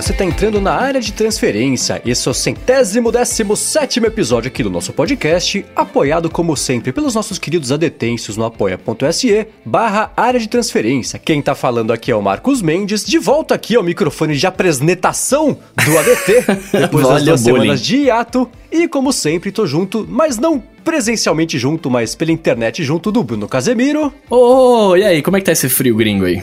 você está entrando na área de transferência. Esse é o centésimo décimo sétimo episódio aqui do nosso podcast, apoiado como sempre pelos nossos queridos adetêncios no apoia.se barra área de transferência. Quem tá falando aqui é o Marcos Mendes, de volta aqui ao microfone de apresentação do ADT, depois das duas semanas de hiato. E como sempre, tô junto, mas não presencialmente junto, mas pela internet junto do Bruno Casemiro. Ô, oh, e aí, como é que tá esse frio gringo aí?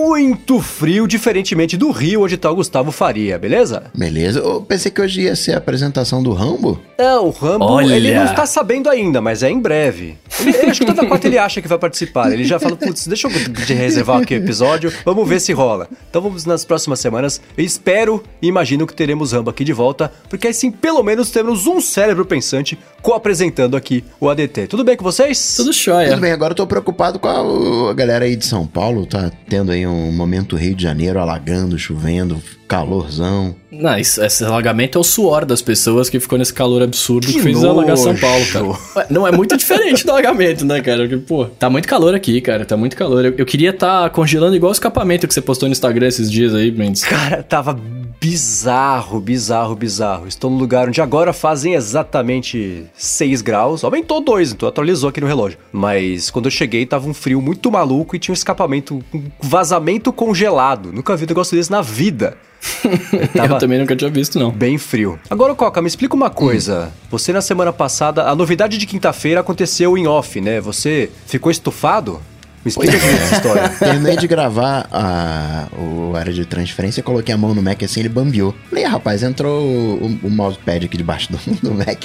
Muito frio, diferentemente do Rio, onde tá o Gustavo Faria, beleza? Beleza. Eu pensei que hoje ia ser a apresentação do Rambo. É, o Rambo, Olha. ele não está sabendo ainda, mas é em breve. Ele, acho que toda quarta ele acha que vai participar. Ele já fala, putz, deixa eu de reservar aqui o episódio, vamos ver se rola. Então vamos nas próximas semanas. Eu espero e imagino que teremos Rambo aqui de volta, porque assim, pelo menos, temos um cérebro pensante co-apresentando aqui o ADT. Tudo bem com vocês? Tudo jóia. Tudo bem, agora eu tô preocupado com a, a galera aí de São Paulo, tá tendo aí um momento Rio de Janeiro alagando, chovendo, calorzão. Não, isso, esse alagamento é o suor das pessoas que ficou nesse calor absurdo que, que fez nojo. alagar São Paulo, cara. Não é muito diferente do alagamento, né, cara? Porque, pô, tá muito calor aqui, cara. Tá muito calor. Eu, eu queria estar tá congelando igual o escapamento que você postou no Instagram esses dias aí, Mendes. Cara, tava bizarro, bizarro, bizarro. Estou no lugar onde agora fazem exatamente 6 graus. Aumentou 2, então atualizou aqui no relógio. Mas quando eu cheguei tava um frio muito maluco e tinha um escapamento, um vazamento congelado. Nunca vi um negócio desse na vida. Eu também nunca tinha visto, não. Bem frio. Agora, Coca, me explica uma coisa. Hum. Você, na semana passada, a novidade de quinta-feira aconteceu em off, né? Você ficou estufado? Me explica essa história. Terminei de gravar a, o área de transferência, coloquei a mão no Mac assim, ele bambiou. Falei, rapaz, entrou o, o mousepad aqui debaixo do, do Mac.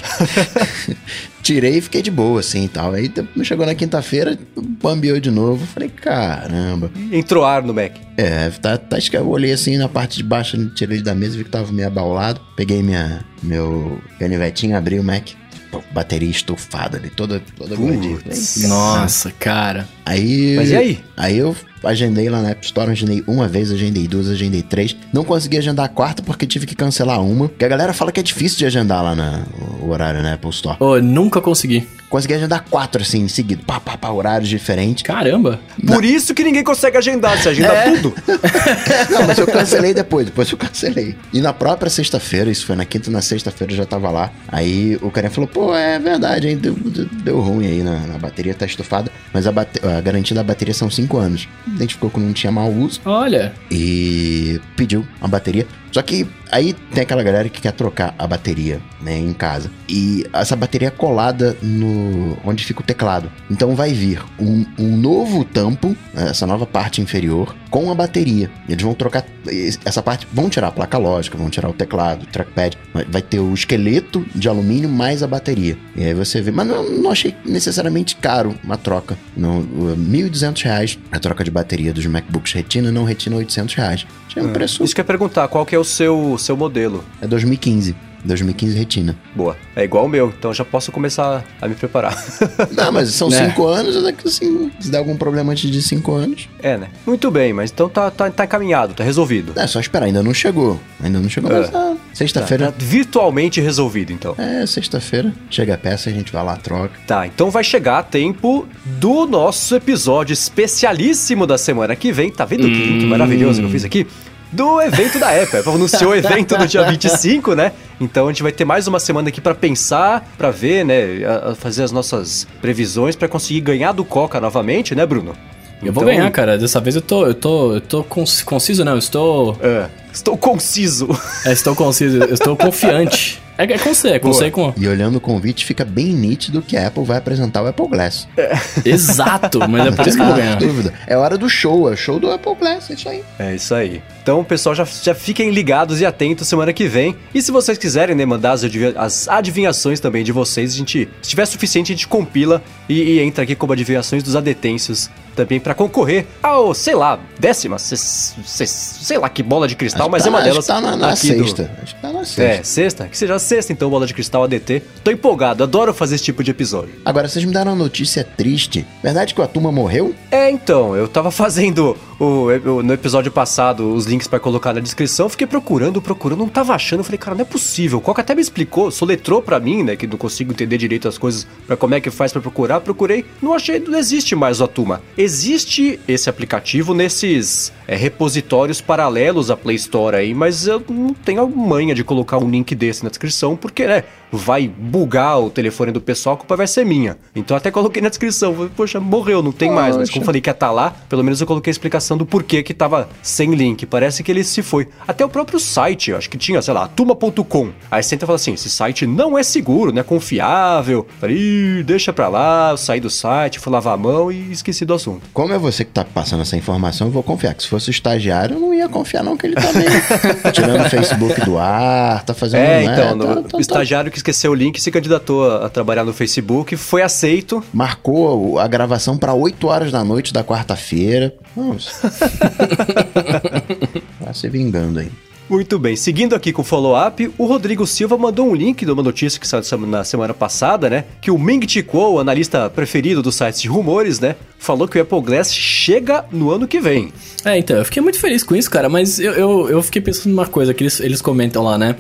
Tirei e fiquei de boa, assim e tal. Aí chegou na quinta-feira, bambiou de novo. Falei, caramba. Entrou ar no Mac. É, tá, tá, acho que eu olhei assim na parte de baixo, tirei da mesa, vi que tava meio abaulado. Peguei minha, meu canivetinho, abri o Mac bateria estufada ali, toda, toda gordinha. Nossa, cara. Aí. Mas e aí? Aí eu agendei lá na App Store, agendei uma vez, agendei duas, agendei três. Não consegui agendar a quarta porque tive que cancelar uma. Porque a galera fala que é difícil de agendar lá na, o horário na Apple Store. Oh, nunca consegui. Consegui agendar quatro assim em seguida. Pá, pá, pá, horários diferentes. Caramba. Por isso que ninguém consegue agendar, você agenda é. tudo. Não, mas eu cancelei depois, depois eu cancelei. E na própria sexta-feira, isso foi na quinta, na sexta-feira eu já tava lá. Aí o cara falou, pô, é verdade, hein, deu, deu, deu ruim aí na, na, bateria, tá estufada. Mas a, bate... a garantia da bateria são cinco anos. Identificou que não tinha mau uso. Olha. E pediu a bateria. Só que aí tem aquela galera que quer trocar a bateria, né, em casa. E essa bateria é colada no onde fica o teclado. Então vai vir um, um novo tampo, essa nova parte inferior, com a bateria. Eles vão trocar essa parte, vão tirar a placa lógica, vão tirar o teclado, o trackpad. Vai ter o esqueleto de alumínio mais a bateria. E aí você vê, mas não, não achei necessariamente caro uma troca. Não, R$ 1.200 a troca de bateria dos MacBooks Retina, não Retina 800 reais. É um preço. Isso que eu ia perguntar, qual que é o seu, seu modelo? É 2015. 2015 Retina. Boa. É igual o meu, então já posso começar a me preparar. Não, mas são 5 é. anos, assim, se der algum problema antes de 5 anos. É, né? Muito bem, mas então tá, tá, tá encaminhado, tá resolvido. É, só esperar, ainda não chegou. Ainda não chegou, é. mas ah, sexta-feira. Tá, tá virtualmente resolvido, então. É, sexta-feira. Chega a peça, a gente vai lá, troca. Tá, então vai chegar a tempo do nosso episódio especialíssimo da semana que vem. Tá vendo hum. que link maravilhoso que eu fiz aqui? Do evento da Apple. A anunciou o evento no dia 25, né? Então a gente vai ter mais uma semana aqui para pensar, para ver, né, a, fazer as nossas previsões para conseguir ganhar do Coca novamente, né, Bruno? Eu então... vou ganhar, cara. Dessa vez eu tô, eu tô, eu tô conciso, não. Eu estou. É, estou conciso. É, estou conciso. Eu estou confiante. É, é com você, é com você com. E olhando o convite, fica bem nítido que a Apple vai apresentar o Apple Glass. É. Exato, mas é por isso que eu vou ganhar. dúvida. É hora do show, é o show do Apple Glass, é isso aí. É isso aí. Então, pessoal, já, já fiquem ligados e atentos semana que vem. E se vocês quiserem, né, mandar as, as adivinhações também de vocês, a gente, se tiver suficiente, a gente compila e, e entra aqui como adivinhações dos adetêncios também para concorrer ao, sei lá, décima, se, se, sei lá que bola de cristal, acho mas tá, é uma delas. Acho que tá na, na sexta. Do... Acho que tá na sexta. É, sexta? Que seja sexta, então, bola de cristal ADT. Tô empolgado, adoro fazer esse tipo de episódio. Agora, vocês me deram uma notícia triste. Verdade que o Atuma morreu? É, então, eu tava fazendo o, no episódio passado os links para colocar na descrição, fiquei procurando, procurando, não tava achando. Falei, cara, não é possível. O Coca até me explicou, soletrou para mim, né, que não consigo entender direito as coisas, para como é que faz para procurar. Procurei, não achei, não existe mais o Atuma. Existe esse aplicativo nesses é, repositórios paralelos à Play Store aí, mas eu não tenho a manha de colocar um link desse na descrição, porque, né, vai bugar o telefone do pessoal, a culpa vai ser minha. Então até coloquei na descrição, poxa, morreu, não tem Poxa. mais. Mas como falei que ia estar tá lá, pelo menos eu coloquei a explicação do porquê que tava sem link. Parece que ele se foi. Até o próprio site, acho que tinha, sei lá, tuma.com. Aí você entra e fala assim: esse site não é seguro, não é confiável. Falei, deixa pra lá, eu saí do site, fui lavar a mão e esqueci do assunto. Como é você que tá passando essa informação, eu vou confiar. Que se fosse o estagiário, eu não ia confiar, não, que ele tá bem. tirando o Facebook do ar, tá fazendo. É, então, é, no, tá, tá, o estagiário que esqueceu o link se candidatou a, a trabalhar no Facebook, foi aceito. Marcou a gravação para 8 horas da noite da quarta-feira. Vamos. tá se vingando aí. Muito bem, seguindo aqui com o follow-up, o Rodrigo Silva mandou um link de uma notícia que saiu na semana passada, né? Que o Ming Chi Kuo, analista preferido do site de rumores, né? Falou que o Apple Glass chega no ano que vem. É, então, eu fiquei muito feliz com isso, cara, mas eu, eu, eu fiquei pensando numa coisa que eles, eles comentam lá, né?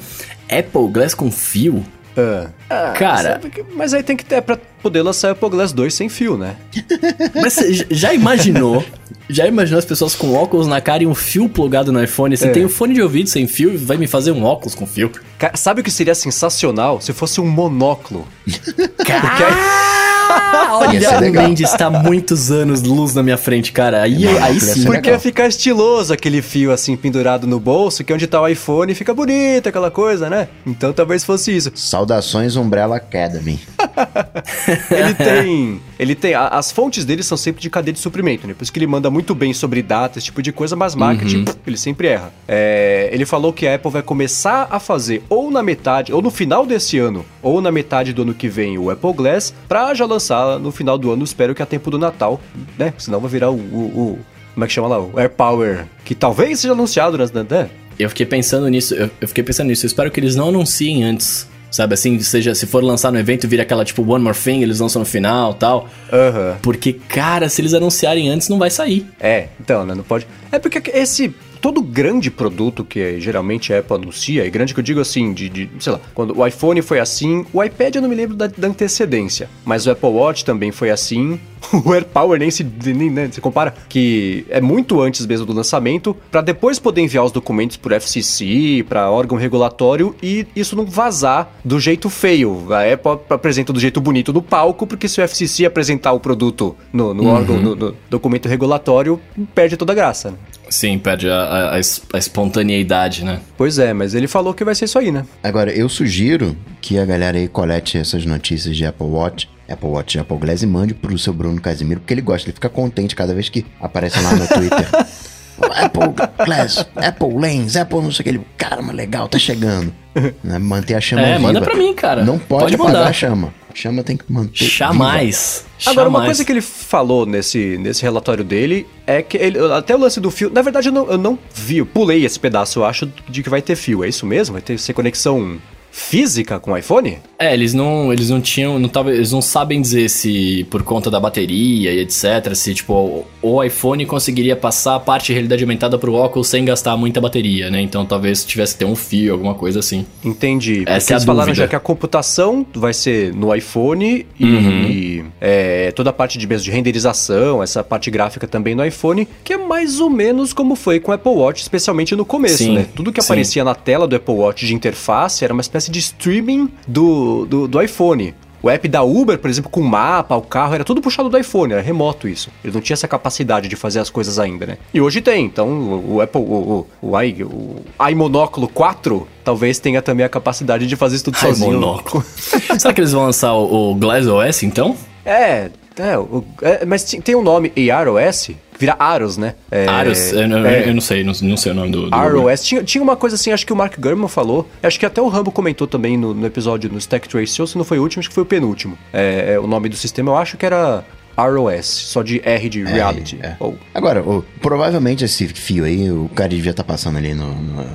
Apple Glass com fio? Ah. ah, cara. Mas aí tem que ter pra poder lançar o Glass 2 sem fio, né? mas você já imaginou? Já imaginou as pessoas com óculos na cara e um fio plugado no iPhone? Você é. tem um fone de ouvido sem fio e vai me fazer um óculos com fio? Cara, sabe o que seria sensacional se fosse um monóculo? Cara! olha, o Mendes está muitos anos luz na minha frente, cara. Aí, é, aí sim. Porque ia ficar estiloso aquele fio assim pendurado no bolso, que é onde tá o iPhone fica bonito aquela coisa, né? Então talvez fosse isso. Saudações Umbrella Academy. ele tem. Ele tem. As fontes dele são sempre de cadeia de suprimento, né? Por isso que ele manda muito bem sobre data, esse tipo de coisa, mas marketing, uhum. ele sempre erra. É, ele falou que a Apple vai começar a fazer ou na metade, ou no final desse ano, ou na metade do ano que vem, o Apple Glass, pra já lançar no final do ano, espero que a tempo do Natal, né? Senão vai virar o, o, o como é que chama lá? O Air Power, que talvez seja anunciado, né? Eu fiquei pensando nisso, eu, eu fiquei pensando nisso, eu espero que eles não anunciem antes Sabe assim, seja, se for lançar no evento, vira aquela tipo One More Thing, eles lançam no final tal. Uhum. Porque, cara, se eles anunciarem antes, não vai sair. É, então, né? Não pode. É porque esse todo grande produto que geralmente a Apple anuncia, e grande que eu digo assim, de, de, sei lá, quando o iPhone foi assim, o iPad eu não me lembro da, da antecedência, mas o Apple Watch também foi assim, o AirPower nem se, nem, né, se compara, que é muito antes mesmo do lançamento, para depois poder enviar os documentos por FCC, para órgão regulatório e isso não vazar do jeito feio. A Apple apresenta do jeito bonito no palco, porque se o FCC apresentar o produto no, no uhum. órgão, no, no, documento regulatório, perde toda a graça. Né? Sim, perde a, a, a, espontaneidade, né? Pois é, mas ele falou que vai ser isso aí, né? Agora, eu sugiro que a galera aí colete essas notícias de Apple Watch Apple Watch, Apple Glass e mande pro seu Bruno Casimiro, porque ele gosta, ele fica contente cada vez que aparece lá no Twitter. Apple Glass, Apple Lens, Apple não sei o que. Ele, caramba, legal, tá chegando. Né? Manter a chama é, viva. manda pra mim, cara. Não pode, pode apagar mandar. a chama. A chama tem que manter Jamais. Viva. Agora, uma coisa que ele falou nesse, nesse relatório dele é que ele, até o lance do fio. Na verdade, eu não, eu não vi, eu pulei esse pedaço, eu acho, de que vai ter fio. É isso mesmo? Vai ter ser conexão física com o iPhone? É, eles não, eles não tinham, não tava, eles não sabem dizer se por conta da bateria e etc, se tipo o iPhone conseguiria passar a parte de realidade aumentada pro óculos sem gastar muita bateria, né? Então talvez tivesse que ter um fio, alguma coisa assim. Entendi. Essa é eles falaram já que a computação vai ser no iPhone e, uhum. e é, toda a parte de, de renderização, essa parte gráfica também no iPhone, que é mais ou menos como foi com o Apple Watch, especialmente no começo, sim, né? Tudo que sim. aparecia na tela do Apple Watch de interface era uma espécie de streaming do, do, do iPhone. O app da Uber, por exemplo, com mapa, o carro, era tudo puxado do iPhone, era remoto isso. Ele não tinha essa capacidade de fazer as coisas ainda, né? E hoje tem, então o, o Apple, o, o, o, i, o iMonóculo 4 talvez tenha também a capacidade de fazer isso tudo sozinho. Monóculo. Será que eles vão lançar o, o Glass OS então? É, é, o, é, mas tem um nome AROS, vira Aros, né? É, Aros, eu, eu, é, eu, não sei, não, não, sei o nome do. do ROS. Tinha, tinha uma coisa assim, acho que o Mark Gurman falou, acho que até o Rambo comentou também no, no episódio no Stack Trace Show, se não foi o último, acho que foi o penúltimo. É, é, o nome do sistema, eu acho que era ROS, só de R de Reality. É, oh. Agora, oh, provavelmente esse fio aí, o cara devia estar tá passando ali no, no,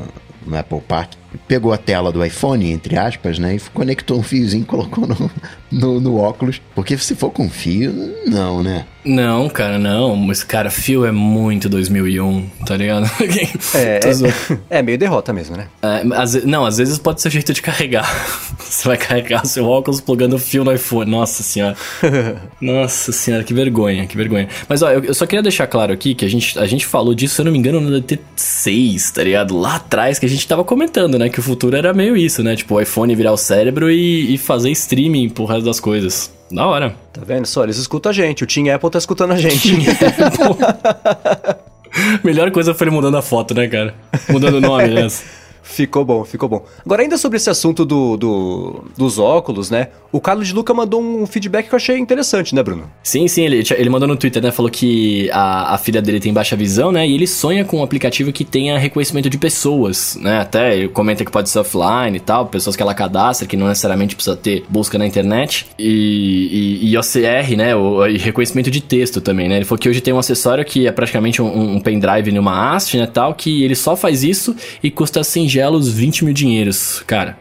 no Apple Park pegou a tela do iPhone, entre aspas, né? E conectou um fiozinho e colocou no, no, no óculos. Porque se for com fio, não, né? Não, cara, não. Mas, cara, fio é muito 2001, tá ligado? é, é, é, meio derrota mesmo, né? É, às, não, às vezes pode ser jeito de carregar. Você vai carregar seu óculos plugando fio no iPhone. Nossa senhora. Nossa senhora, que vergonha, que vergonha. Mas, ó, eu, eu, só queria deixar claro aqui que a gente, a gente falou disso, se eu não me engano, no DT6, tá ligado? Lá atrás, que a gente tava comentando, né? Que o futuro era meio isso, né? Tipo, o iPhone virar o cérebro e, e fazer streaming pro resto das coisas. Da hora. Tá vendo só? Eles escutam a gente. O Team Apple tá escutando a gente. Melhor coisa foi ele mudando a foto, né, cara? Mudando o nome, né? Ficou bom, ficou bom. Agora, ainda sobre esse assunto do, do, dos óculos, né? O Carlos de Luca mandou um feedback que eu achei interessante, né, Bruno? Sim, sim, ele, ele mandou no Twitter, né? Falou que a, a filha dele tem baixa visão, né? E ele sonha com um aplicativo que tenha reconhecimento de pessoas, né? Até ele comenta que pode ser offline e tal, pessoas que ela cadastra, que não necessariamente precisa ter busca na internet. E, e, e OCR, né? O, e reconhecimento de texto também, né? Ele falou que hoje tem um acessório que é praticamente um, um pendrive numa haste, né? Tal, que ele só faz isso e custa singelos 20 mil dinheiros, cara.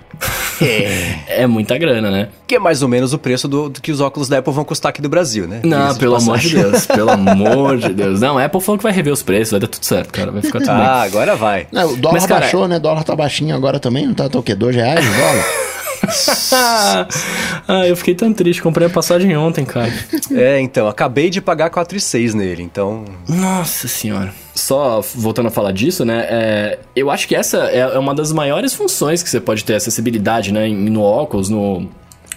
É. é muita grana, né? Que é mais ou menos o preço do, do que os óculos da Apple vão custar aqui do Brasil, né? Não, pelo de amor de Deus, pelo amor de Deus. Não, a Apple falou que vai rever os preços, vai dar tudo certo, cara. Vai ficar tudo ah, bem. Ah, agora vai. Não, o dólar Mas, cara, baixou, né? O dólar tá baixinho agora também, não tá, tá o quê? Dois reais o dólar? ah, eu fiquei tão triste. Comprei a passagem ontem, cara. É, então, acabei de pagar 4,6 nele, então. Nossa senhora. Só voltando a falar disso, né? É, eu acho que essa é, é uma das maiores funções que você pode ter acessibilidade, né? No óculos, no,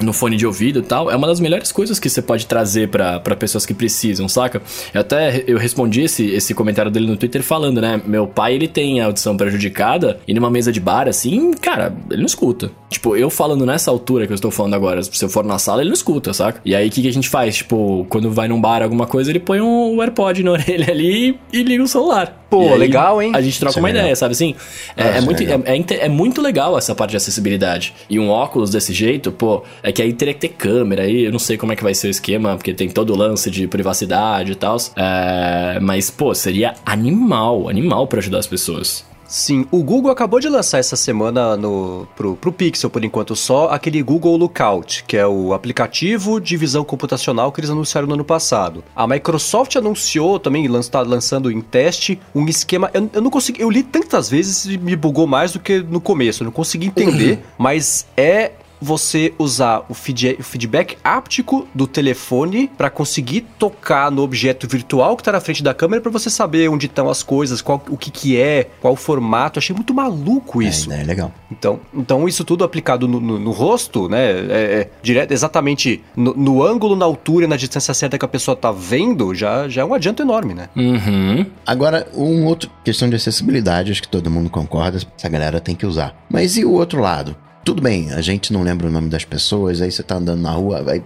no fone de ouvido e tal, é uma das melhores coisas que você pode trazer para pessoas que precisam, saca? Eu até eu respondi esse, esse comentário dele no Twitter falando, né? Meu pai, ele tem a audição prejudicada e numa mesa de bar, assim, cara, ele não escuta. Tipo, eu falando nessa altura que eu estou falando agora, se eu for na sala, ele não escuta, saca? E aí, o que, que a gente faz? Tipo, quando vai num bar, alguma coisa, ele põe um AirPod na orelha ali e liga o celular. Pô, legal, hein? A gente troca Isso é uma é ideia, sabe assim? É, é, é muito, é, é, muito legal essa parte de acessibilidade. E um óculos desse jeito, pô, é que aí teria que ter câmera, aí eu não sei como é que vai ser o esquema, porque tem todo o lance de privacidade e tal. É, mas, pô, seria animal, animal para ajudar as pessoas. Sim, o Google acabou de lançar essa semana no, pro, pro Pixel, por enquanto só, aquele Google Lookout, que é o aplicativo de visão computacional que eles anunciaram no ano passado. A Microsoft anunciou também, está lançando em teste, um esquema. Eu, eu não consegui. Eu li tantas vezes e me bugou mais do que no começo. Eu não consegui entender, mas é você usar o, feed, o feedback áptico do telefone para conseguir tocar no objeto virtual que está na frente da câmera para você saber onde estão as coisas, qual, o que, que é, qual o formato. Achei muito maluco é, isso. É, é legal. Então, então isso tudo aplicado no, no, no rosto, né? É, é, direto, exatamente no, no, ângulo, na altura, na distância certa que a pessoa tá vendo, já, já é um adianto enorme, né? Uhum. Agora, um outro questão de acessibilidade, acho que todo mundo concorda, essa galera tem que usar. Mas e o outro lado? Tudo bem, a gente não lembra o nome das pessoas, aí você tá andando na rua, vai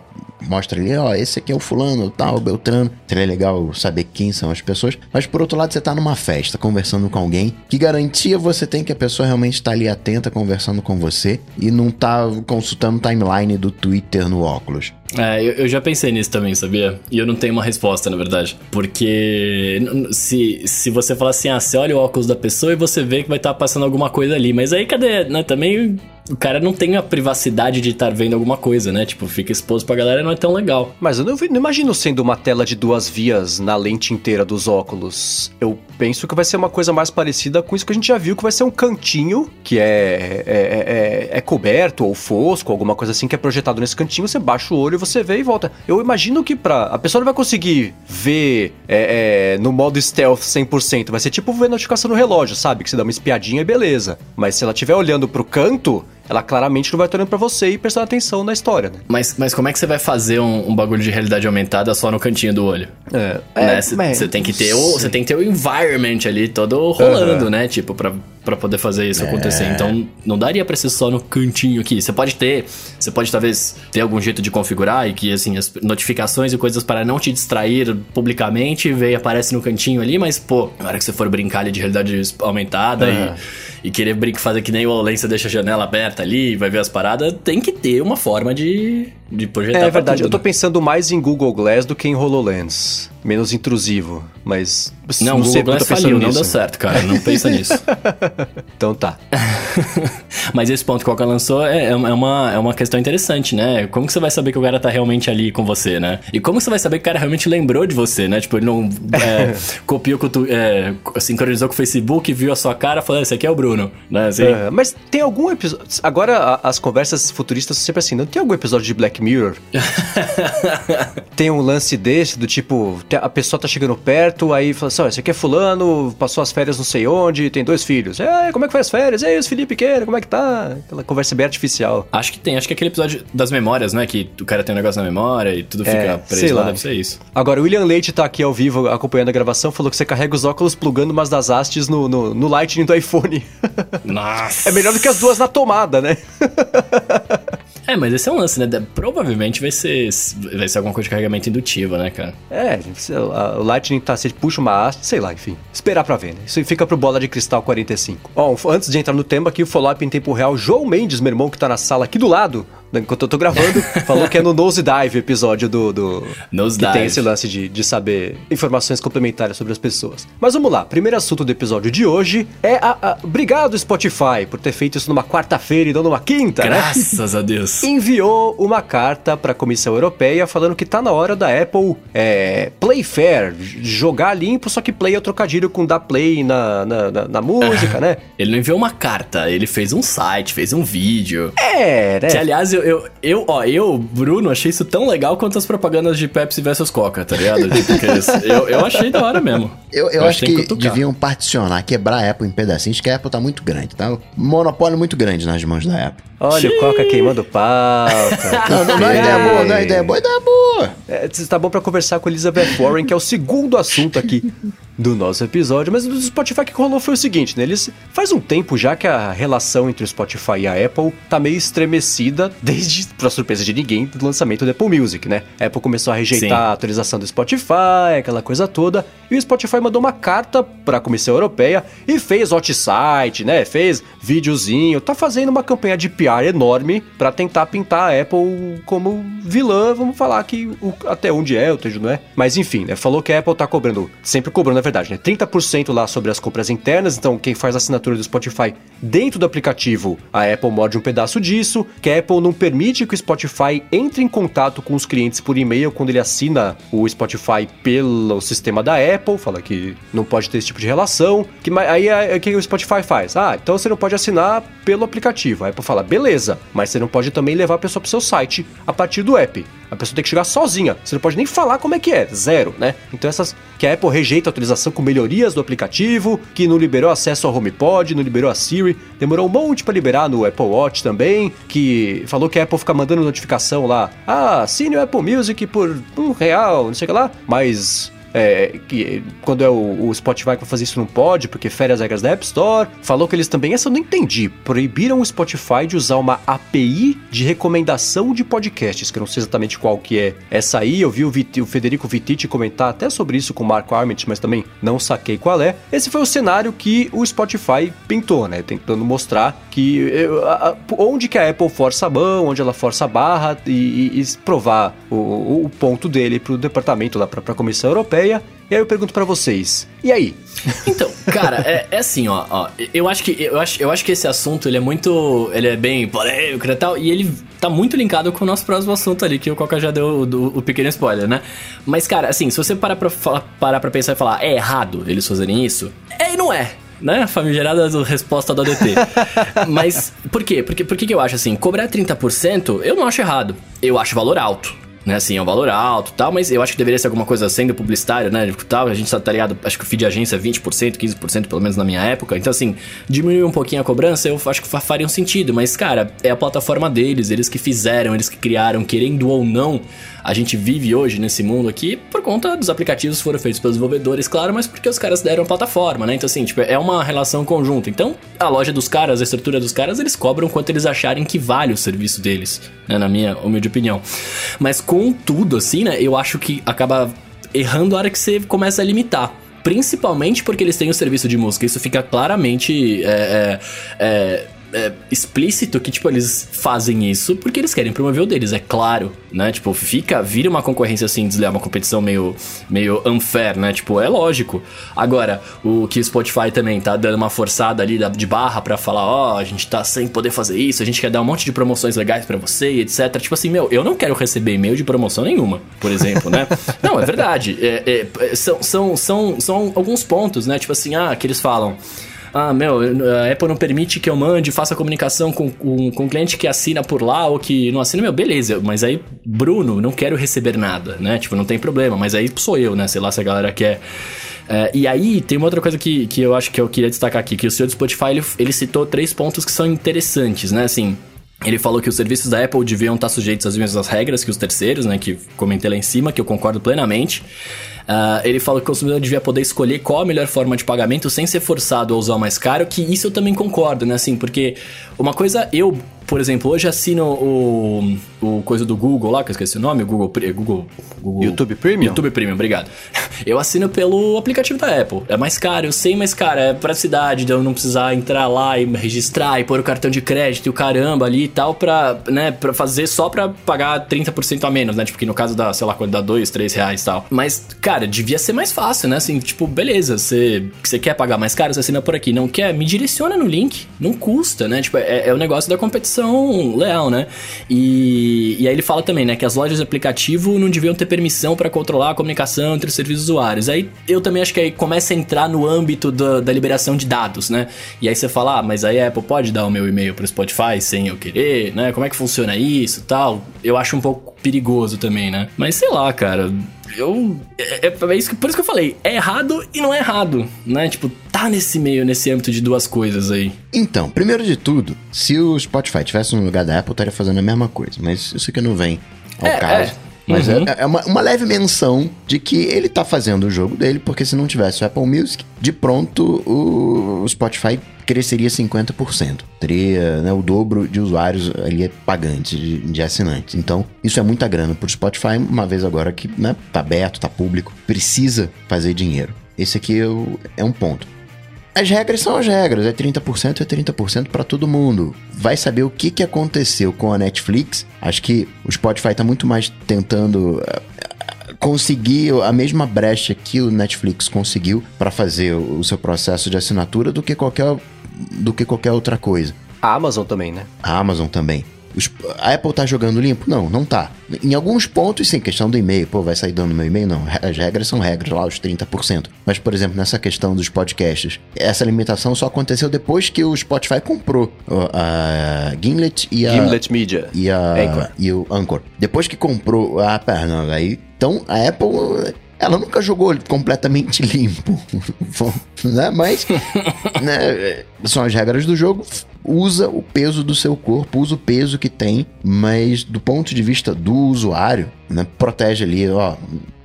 mostra ali, ó, esse aqui é o fulano, tal, Beltrano. Seria legal saber quem são as pessoas. Mas por outro lado, você tá numa festa, conversando com alguém, que garantia você tem que a pessoa realmente tá ali atenta, conversando com você e não tá consultando timeline do Twitter no óculos. É, eu, eu, já pensei nisso também, sabia? E eu não tenho uma resposta, na verdade. Porque se, se você falar assim, ah, você olha o óculos da pessoa e você vê que vai estar tá passando alguma coisa ali. Mas aí cadê? Né? Também o cara não tem a privacidade de estar vendo alguma coisa, né? Tipo, fica exposto pra galera não é tão legal. Mas eu não, não, imagino sendo uma tela de duas vias na lente inteira dos óculos. Eu penso que vai ser uma coisa mais parecida com isso que a gente já viu, que vai ser um cantinho que é, é, é, é coberto ou fosco, alguma coisa assim que é projetado nesse cantinho, você baixa o olho, você vê e volta. Eu imagino que pra. A pessoa não vai conseguir ver é, é, no modo stealth 100%. Vai ser tipo ver notificação no relógio, sabe? Que você dá uma espiadinha e beleza. Mas se ela estiver olhando pro canto, ela claramente não vai estar olhando pra você e prestando atenção na história, né? Mas, mas como é que você vai fazer um, um bagulho de realidade aumentada só no cantinho do olho? É. Você né? é, tem que ter o. Você tem que ter o environment ali todo rolando, uhum. né? Tipo, pra, pra poder fazer isso é. acontecer. Então, não daria pra ser só no cantinho aqui. Você pode ter. Você pode talvez ter algum jeito de configurar e que, assim, as notificações e coisas para não te distrair publicamente veio e aparece no cantinho ali, mas, pô, na hora que você for brincar ali de realidade aumentada uhum. e e querer brincar, fazer que nem o Olen, você deixa a janela aberta ali, vai ver as paradas, tem que ter uma forma de, de projetar. É verdade, eu tô pensando mais em Google Glass do que em HoloLens. Menos intrusivo, mas não, não o Google Glass faliu, nisso. não deu certo, cara, não pensa nisso. então tá. mas esse ponto que o Coca lançou é, é, uma, é uma questão interessante, né? Como que você vai saber que o cara tá realmente ali com você, né? E como você vai saber que o cara realmente lembrou de você, né? Tipo, ele não é, copiou, com tu, é, sincronizou com o Facebook, viu a sua cara falando, esse aqui é o Bruno, né? Assim. É, mas tem algum episódio... Agora, as conversas futuristas são sempre assim, não tem algum episódio de Black Mirror? tem um lance desse, do tipo, a pessoa tá chegando perto, aí fala assim, esse aqui é fulano, passou as férias não sei onde, tem dois filhos. É, como é que foi as férias? Aí, os Felipe pequeno, como é que tá? Aquela conversa bem artificial. Acho que tem, acho que é aquele episódio das memórias, né? Que o cara tem um negócio na memória e tudo fica é, preso lá, lá, deve ser isso. Agora, o William Leite tá aqui ao vivo acompanhando a gravação, falou que você carrega os óculos plugando umas das hastes no, no, no Lightning do iPhone. Nossa! é melhor do que as duas na tomada, né? É, mas esse é um lance, né? Provavelmente vai ser, vai ser alguma coisa de carregamento indutivo, né, cara? É, o Lightning tá, você puxa uma haste, sei lá, enfim. Esperar pra ver, né? Isso fica pro Bola de Cristal 45. Bom, antes de entrar no tema aqui, o follow-up em tempo real, João Mendes, meu irmão, que tá na sala aqui do lado, enquanto eu tô gravando, falou que é no Nose Dive episódio do. do Nose que Dive. tem esse lance de, de saber informações complementares sobre as pessoas. Mas vamos lá, primeiro assunto do episódio de hoje é a. a obrigado, Spotify, por ter feito isso numa quarta-feira e não numa quinta, Graças né? a Deus. Enviou uma carta para a Comissão Europeia falando que tá na hora da Apple é, Play Fair, jogar limpo, só que play é o trocadilho com dar play na, na, na, na música, né? Ele não enviou uma carta, ele fez um site, fez um vídeo. É, né? Que aliás, eu, eu, eu, ó, eu, Bruno, achei isso tão legal quanto as propagandas de Pepsi versus Coca, tá ligado? Tipo, eu, eu achei da hora mesmo. Eu, eu, eu acho que, que deviam particionar, quebrar a Apple em pedacinhos, que a Apple tá muito grande, tá? Um monopólio muito grande nas mãos da Apple. Olha Xiii. o Coca queimando pauta. não, não, não é ideia boa, não é ideia boa, é ideia boa. É, tá bom pra conversar com Elizabeth Warren, que é o segundo assunto aqui do nosso episódio, mas do Spotify que rolou foi o seguinte, né? Eles faz um tempo já que a relação entre o Spotify e a Apple tá meio estremecida desde, pra surpresa de ninguém, do lançamento do Apple Music, né? A Apple começou a rejeitar Sim. a atualização do Spotify, aquela coisa toda, e o Spotify mandou uma carta para a Comissão Europeia e fez hot site, né? Fez videozinho, tá fazendo uma campanha de PR enorme para tentar pintar a Apple como vilã, vamos falar que o, até onde é, o tejo não é. Mas enfim, né? Falou que a Apple tá cobrando, sempre cobrando, na verdade, né? 30% lá sobre as compras internas, então quem faz a assinatura do Spotify dentro do aplicativo, a Apple morde um pedaço disso, que a Apple não permite que o Spotify entre em contato com os clientes por e-mail quando ele assina o Spotify pelo sistema da Apple, fala que não pode ter esse tipo de relação, que aí o que o Spotify faz? Ah, então você não pode assinar pelo aplicativo. A Apple fala, beleza, mas você não pode também levar a pessoa para o seu site a partir do app. A pessoa tem que chegar sozinha. Você não pode nem falar como é que é, zero, né? Então essas que a Apple rejeita a atualização com melhorias do aplicativo, que não liberou acesso ao HomePod, não liberou a Siri, demorou um monte para liberar no Apple Watch também, que falou que a Apple fica mandando notificação lá, ah, assine o Apple Music por um real, não sei o que lá, mas é, que quando é o, o, Spotify que vai fazer isso não pode, porque fere as regras da App Store. Falou que eles também, essa eu não entendi, proibiram o Spotify de usar uma API de recomendação de podcasts, que eu não sei exatamente qual que é essa aí. Eu vi o, Vit, o Federico Vititi comentar até sobre isso com o Marco Arment, mas também não saquei qual é. Esse foi o cenário que o Spotify pintou, né? Tentando mostrar que a, onde que a Apple força a mão, onde ela força a barra e, e, e provar o, o ponto dele para o departamento lá, para a Comissão Europeia ideia. E aí eu pergunto para vocês, e aí? Então, cara, é, é, assim, ó, ó, eu acho que eu acho, eu acho que esse assunto ele é muito, ele é bem polêmico e tal, e ele tá muito linkado com o nosso próximo assunto ali, que o Coca já deu o, o pequeno spoiler, né? Mas, cara, assim, se você parar pra, parar pra pensar e falar, é errado eles fazerem isso, é e não é né? Famigerada resposta do ADT. Mas por quê? Porque, por que eu acho assim? Cobrar 30% eu não acho errado. Eu acho valor alto né? Assim, é um valor alto tal, mas eu acho que deveria ser alguma coisa sendo publicitário, né? Tal, a gente tá, tá ligado, acho que o feed de agência é 20%, 15%, pelo menos na minha época. Então, assim, diminuir um pouquinho a cobrança, eu acho que faria um sentido, mas, cara, é a plataforma deles, eles que fizeram, eles que criaram, querendo ou não, a gente vive hoje nesse mundo aqui por conta dos aplicativos que foram feitos pelos desenvolvedores, claro, mas porque os caras deram plataforma, né? Então, assim, tipo, é uma relação conjunta. Então, a loja dos caras, a estrutura dos caras, eles cobram quanto eles acharem que vale o serviço deles, né? Na minha humilde opinião. Mas, contudo, assim, né? Eu acho que acaba errando a hora que você começa a limitar principalmente porque eles têm o serviço de música. Isso fica claramente é, é, é, é, explícito que, tipo, eles fazem isso porque eles querem promover o deles, é claro, né? Tipo, fica, vira uma concorrência assim, desleal, uma competição meio, meio unfair, né? Tipo, é lógico. Agora, o que o Spotify também tá dando uma forçada ali de barra para falar, ó, oh, a gente tá sem poder fazer isso, a gente quer dar um monte de promoções legais para você, etc. Tipo assim, meu, eu não quero receber e-mail de promoção nenhuma, por exemplo, né? não, é verdade. É, é, são, são, são, são alguns pontos, né? Tipo assim, ah, que eles falam ah, meu, a Apple não permite que eu mande, faça comunicação com, com, com cliente que assina por lá ou que não assina, meu, beleza, mas aí, Bruno, não quero receber nada, né? Tipo, não tem problema, mas aí sou eu, né? Sei lá se a galera quer. É, e aí, tem uma outra coisa que, que eu acho que eu queria destacar aqui, que o senhor do Spotify, ele, ele citou três pontos que são interessantes, né? Assim, ele falou que os serviços da Apple deviam estar sujeitos às mesmas regras que os terceiros, né? Que comentei lá em cima, que eu concordo plenamente. Uh, ele fala que o consumidor devia poder escolher qual a melhor forma de pagamento sem ser forçado a usar o mais caro, que isso eu também concordo, né? Assim, porque uma coisa eu por exemplo, hoje assino o, o coisa do Google lá, que eu esqueci o nome, o Google, Google, Google YouTube Premium? YouTube Premium, obrigado. Eu assino pelo aplicativo da Apple. É mais caro, eu sei, mas cara, é praticidade de eu não precisar entrar lá e registrar e pôr o cartão de crédito e o caramba ali e tal pra, né, pra fazer só pra pagar 30% a menos, né? Tipo, que no caso dá, sei lá, quando dá 2, 3 reais e tal. Mas, cara, devia ser mais fácil, né? Assim, tipo, beleza, você, você quer pagar mais caro, você assina por aqui. Não quer? Me direciona no link. Não custa, né? Tipo, é, é o negócio da competição competição leal, né? E, e aí ele fala também, né, que as lojas de aplicativo não deviam ter permissão para controlar a comunicação entre os serviços usuários. Aí eu também acho que aí começa a entrar no âmbito da, da liberação de dados, né? E aí você fala, ah, mas aí a Apple pode dar o meu e-mail pro Spotify sem eu querer, né? Como é que funciona isso tal? Eu acho um pouco perigoso também, né? Mas sei lá, cara. Eu. É, é, é isso que, por isso que eu falei, é errado e não é errado, né? Tipo, tá nesse meio, nesse âmbito de duas coisas aí. Então, primeiro de tudo, se o Spotify tivesse no lugar da Apple, estaria fazendo a mesma coisa. Mas isso aqui não vem ao é, caso. É. Mas uhum. é, é uma, uma, leve menção de que ele tá fazendo o jogo dele, porque se não tivesse o Apple Music, de pronto o, o Spotify cresceria 50%. Teria né, o dobro de usuários ali pagantes, de, de, assinantes. Então, isso é muita grana pro Spotify, uma vez agora que né, tá aberto, tá público, precisa fazer dinheiro. Esse aqui é, é um ponto. As regras são as regras, é 30% é 30% para todo mundo. Vai saber o que, que aconteceu com a Netflix. Acho que o Spotify está muito mais tentando eh, conseguir a mesma brecha que o Netflix conseguiu para fazer o seu processo de assinatura do que qualquer do que qualquer outra coisa. A Amazon também, né? A Amazon também. Os, a Apple tá jogando limpo? Não, não tá. Em alguns pontos, sim, questão do e-mail. Pô, vai sair dando meu e-mail? Não. As regras são regras, lá, os 30%. Mas, por exemplo, nessa questão dos podcasts, essa limitação só aconteceu depois que o Spotify comprou a Gimlet e a. Gimlet Media. E a. Anchor. E o Anchor. Depois que comprou a. Pera, aí. Então, a Apple ela nunca jogou completamente limpo, né? Mas né, são as regras do jogo. Usa o peso do seu corpo, usa o peso que tem, mas do ponto de vista do usuário, né, protege ali, ó.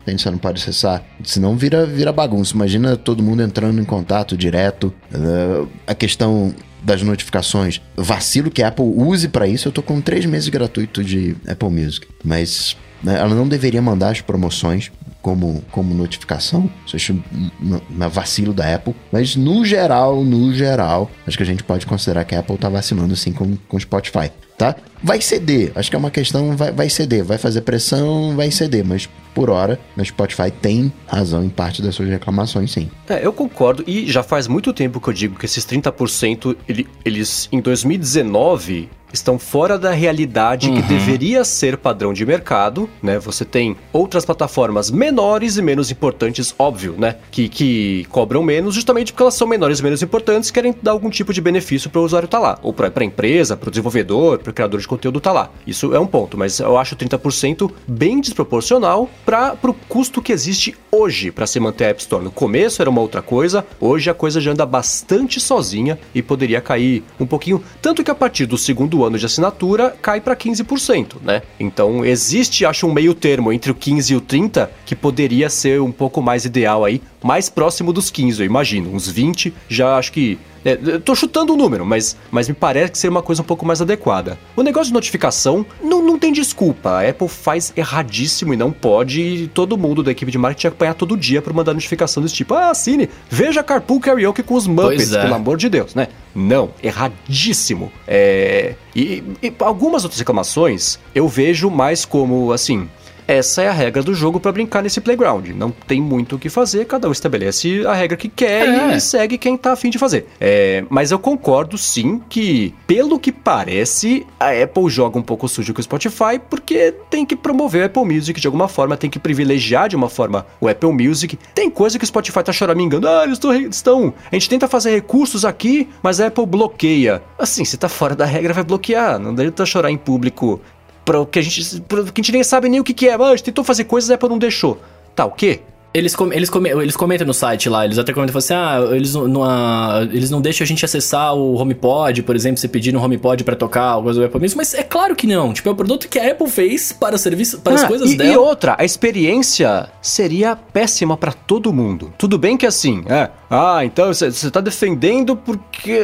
A gente só não pode acessar, senão vira, vira bagunça. Imagina todo mundo entrando em contato direto. Uh, a questão das notificações, vacilo que a Apple use para isso. Eu tô com três meses gratuito de Apple Music, mas né, ela não deveria mandar as promoções como, como notificação. Isso acho um vacilo da Apple. Mas no geral, no geral, acho que a gente pode considerar que a Apple tá vacilando assim com, com o Spotify. Tá? Vai ceder, acho que é uma questão, vai, vai ceder, vai fazer pressão, vai ceder, mas por hora, o Spotify tem razão em parte das suas reclamações, sim. É, eu concordo, e já faz muito tempo que eu digo que esses 30%, ele, eles, em 2019, estão fora da realidade uhum. que deveria ser padrão de mercado, né? Você tem outras plataformas menores e menos importantes, óbvio, né? Que, que cobram menos justamente porque elas são menores e menos importantes e querem dar algum tipo de benefício para o usuário estar tá lá. Ou para a empresa, para o desenvolvedor, para o criador de conteúdo estar tá lá. Isso é um ponto, mas eu acho 30% bem desproporcional para o custo que existe hoje para se manter a App Store. No começo era uma outra coisa, hoje a coisa já anda bastante sozinha e poderia cair um pouquinho. Tanto que a partir do segundo ano de assinatura cai para 15%, né? Então existe, acho, um meio termo entre o 15 e o 30 que poderia ser um pouco mais ideal aí mais próximo dos 15, eu imagino. Uns 20, já acho que é, tô chutando o um número, mas, mas me parece que seria uma coisa um pouco mais adequada. O negócio de notificação não, não tem desculpa. A Apple faz erradíssimo e não pode. E todo mundo da equipe de marketing apanhar todo dia para mandar notificação desse tipo. Ah, Cine, veja Carpool Karaoke com os Muppets, é. pelo amor de Deus, né? Não, erradíssimo. É... E, e algumas outras reclamações eu vejo mais como, assim, essa é a regra do jogo para brincar nesse playground. Não tem muito o que fazer, cada um estabelece a regra que quer é. e segue quem tá afim de fazer. É, mas eu concordo sim que, pelo que parece, a Apple joga um pouco sujo com o Spotify porque tem que promover o Apple Music de alguma forma, tem que privilegiar de uma forma o Apple Music. Tem coisa que o Spotify tá choramingando, ah, eles estão. A gente tenta fazer recursos aqui, mas a Apple bloqueia. Assim, se tá fora da regra, vai bloquear. Não adianta chorar em público para que a gente, que a gente nem sabe nem o que, que é. Ah, a gente tentou fazer coisas, a Apple não deixou. Tá, o quê? Eles, com, eles, com, eles comentam no site lá, eles até comentam assim: ah, eles não, ah, eles não deixam a gente acessar o HomePod, por exemplo, você pedir no HomePod para tocar algo do Apple Music, mas é claro que não. Tipo, é o produto que a Apple fez para serviço, para ah, as coisas e, dela. E outra, a experiência seria péssima para todo mundo. Tudo bem que assim, é, ah, então você tá defendendo porque.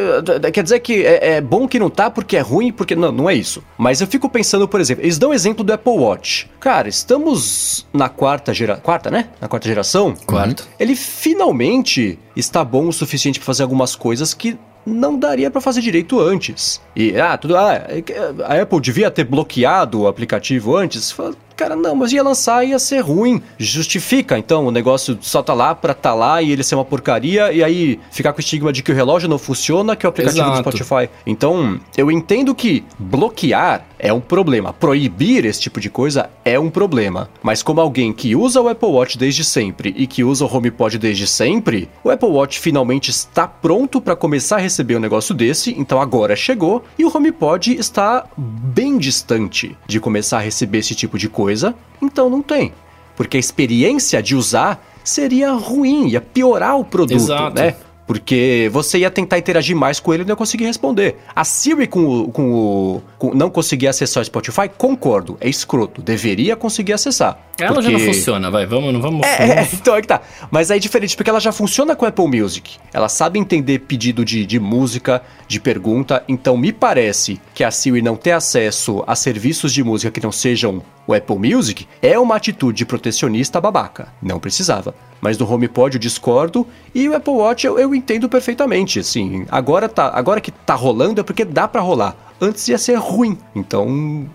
Quer dizer que é, é, bom que não tá porque é ruim, porque. Não, não é isso. Mas eu fico pensando, por exemplo, eles dão o exemplo do Apple Watch. Cara, estamos na quarta geração. Quarta, né? Na quarta geração. Quarto. Ele finalmente está bom o suficiente para fazer algumas coisas que não daria para fazer direito antes. E, ah, tudo. Ah, é a Apple devia ter bloqueado o aplicativo antes. Cara, não, mas ia lançar ia ser ruim. Justifica, então, o negócio só tá lá pra tá lá e ele ser uma porcaria e aí ficar com o estigma de que o relógio não funciona, que é o aplicativo Exato. do Spotify. Então, eu entendo que bloquear é um problema. Proibir esse tipo de coisa é um problema. Mas como alguém que usa o Apple Watch desde sempre e que usa o HomePod desde sempre, o Apple Watch finalmente está pronto para começar a receber um negócio desse, então agora chegou, e o HomePod está bem distante de começar a receber esse tipo de coisa então não tem. Porque a experiência de usar seria ruim, ia piorar o produto, Exato. né? Porque você ia tentar interagir mais com ele e não ia conseguir responder. A Siri com o, com o com, não conseguir acessar o Spotify, concordo, é escroto. Deveria conseguir acessar. Ela porque... já não funciona, vai, vamos, não vamos. É, vamos... é, então é que tá. Mas é diferente, porque ela já funciona com Apple Music. Ela sabe entender pedido de, de música, de pergunta. Então me parece que a Siri não ter acesso a serviços de música que não sejam o Apple Music é uma atitude protecionista babaca. Não precisava. Mas do HomePod eu discordo e o Apple Watch eu, eu entendo perfeitamente. Assim, agora, tá, agora que tá rolando é porque dá para rolar antes ia ser ruim. Então,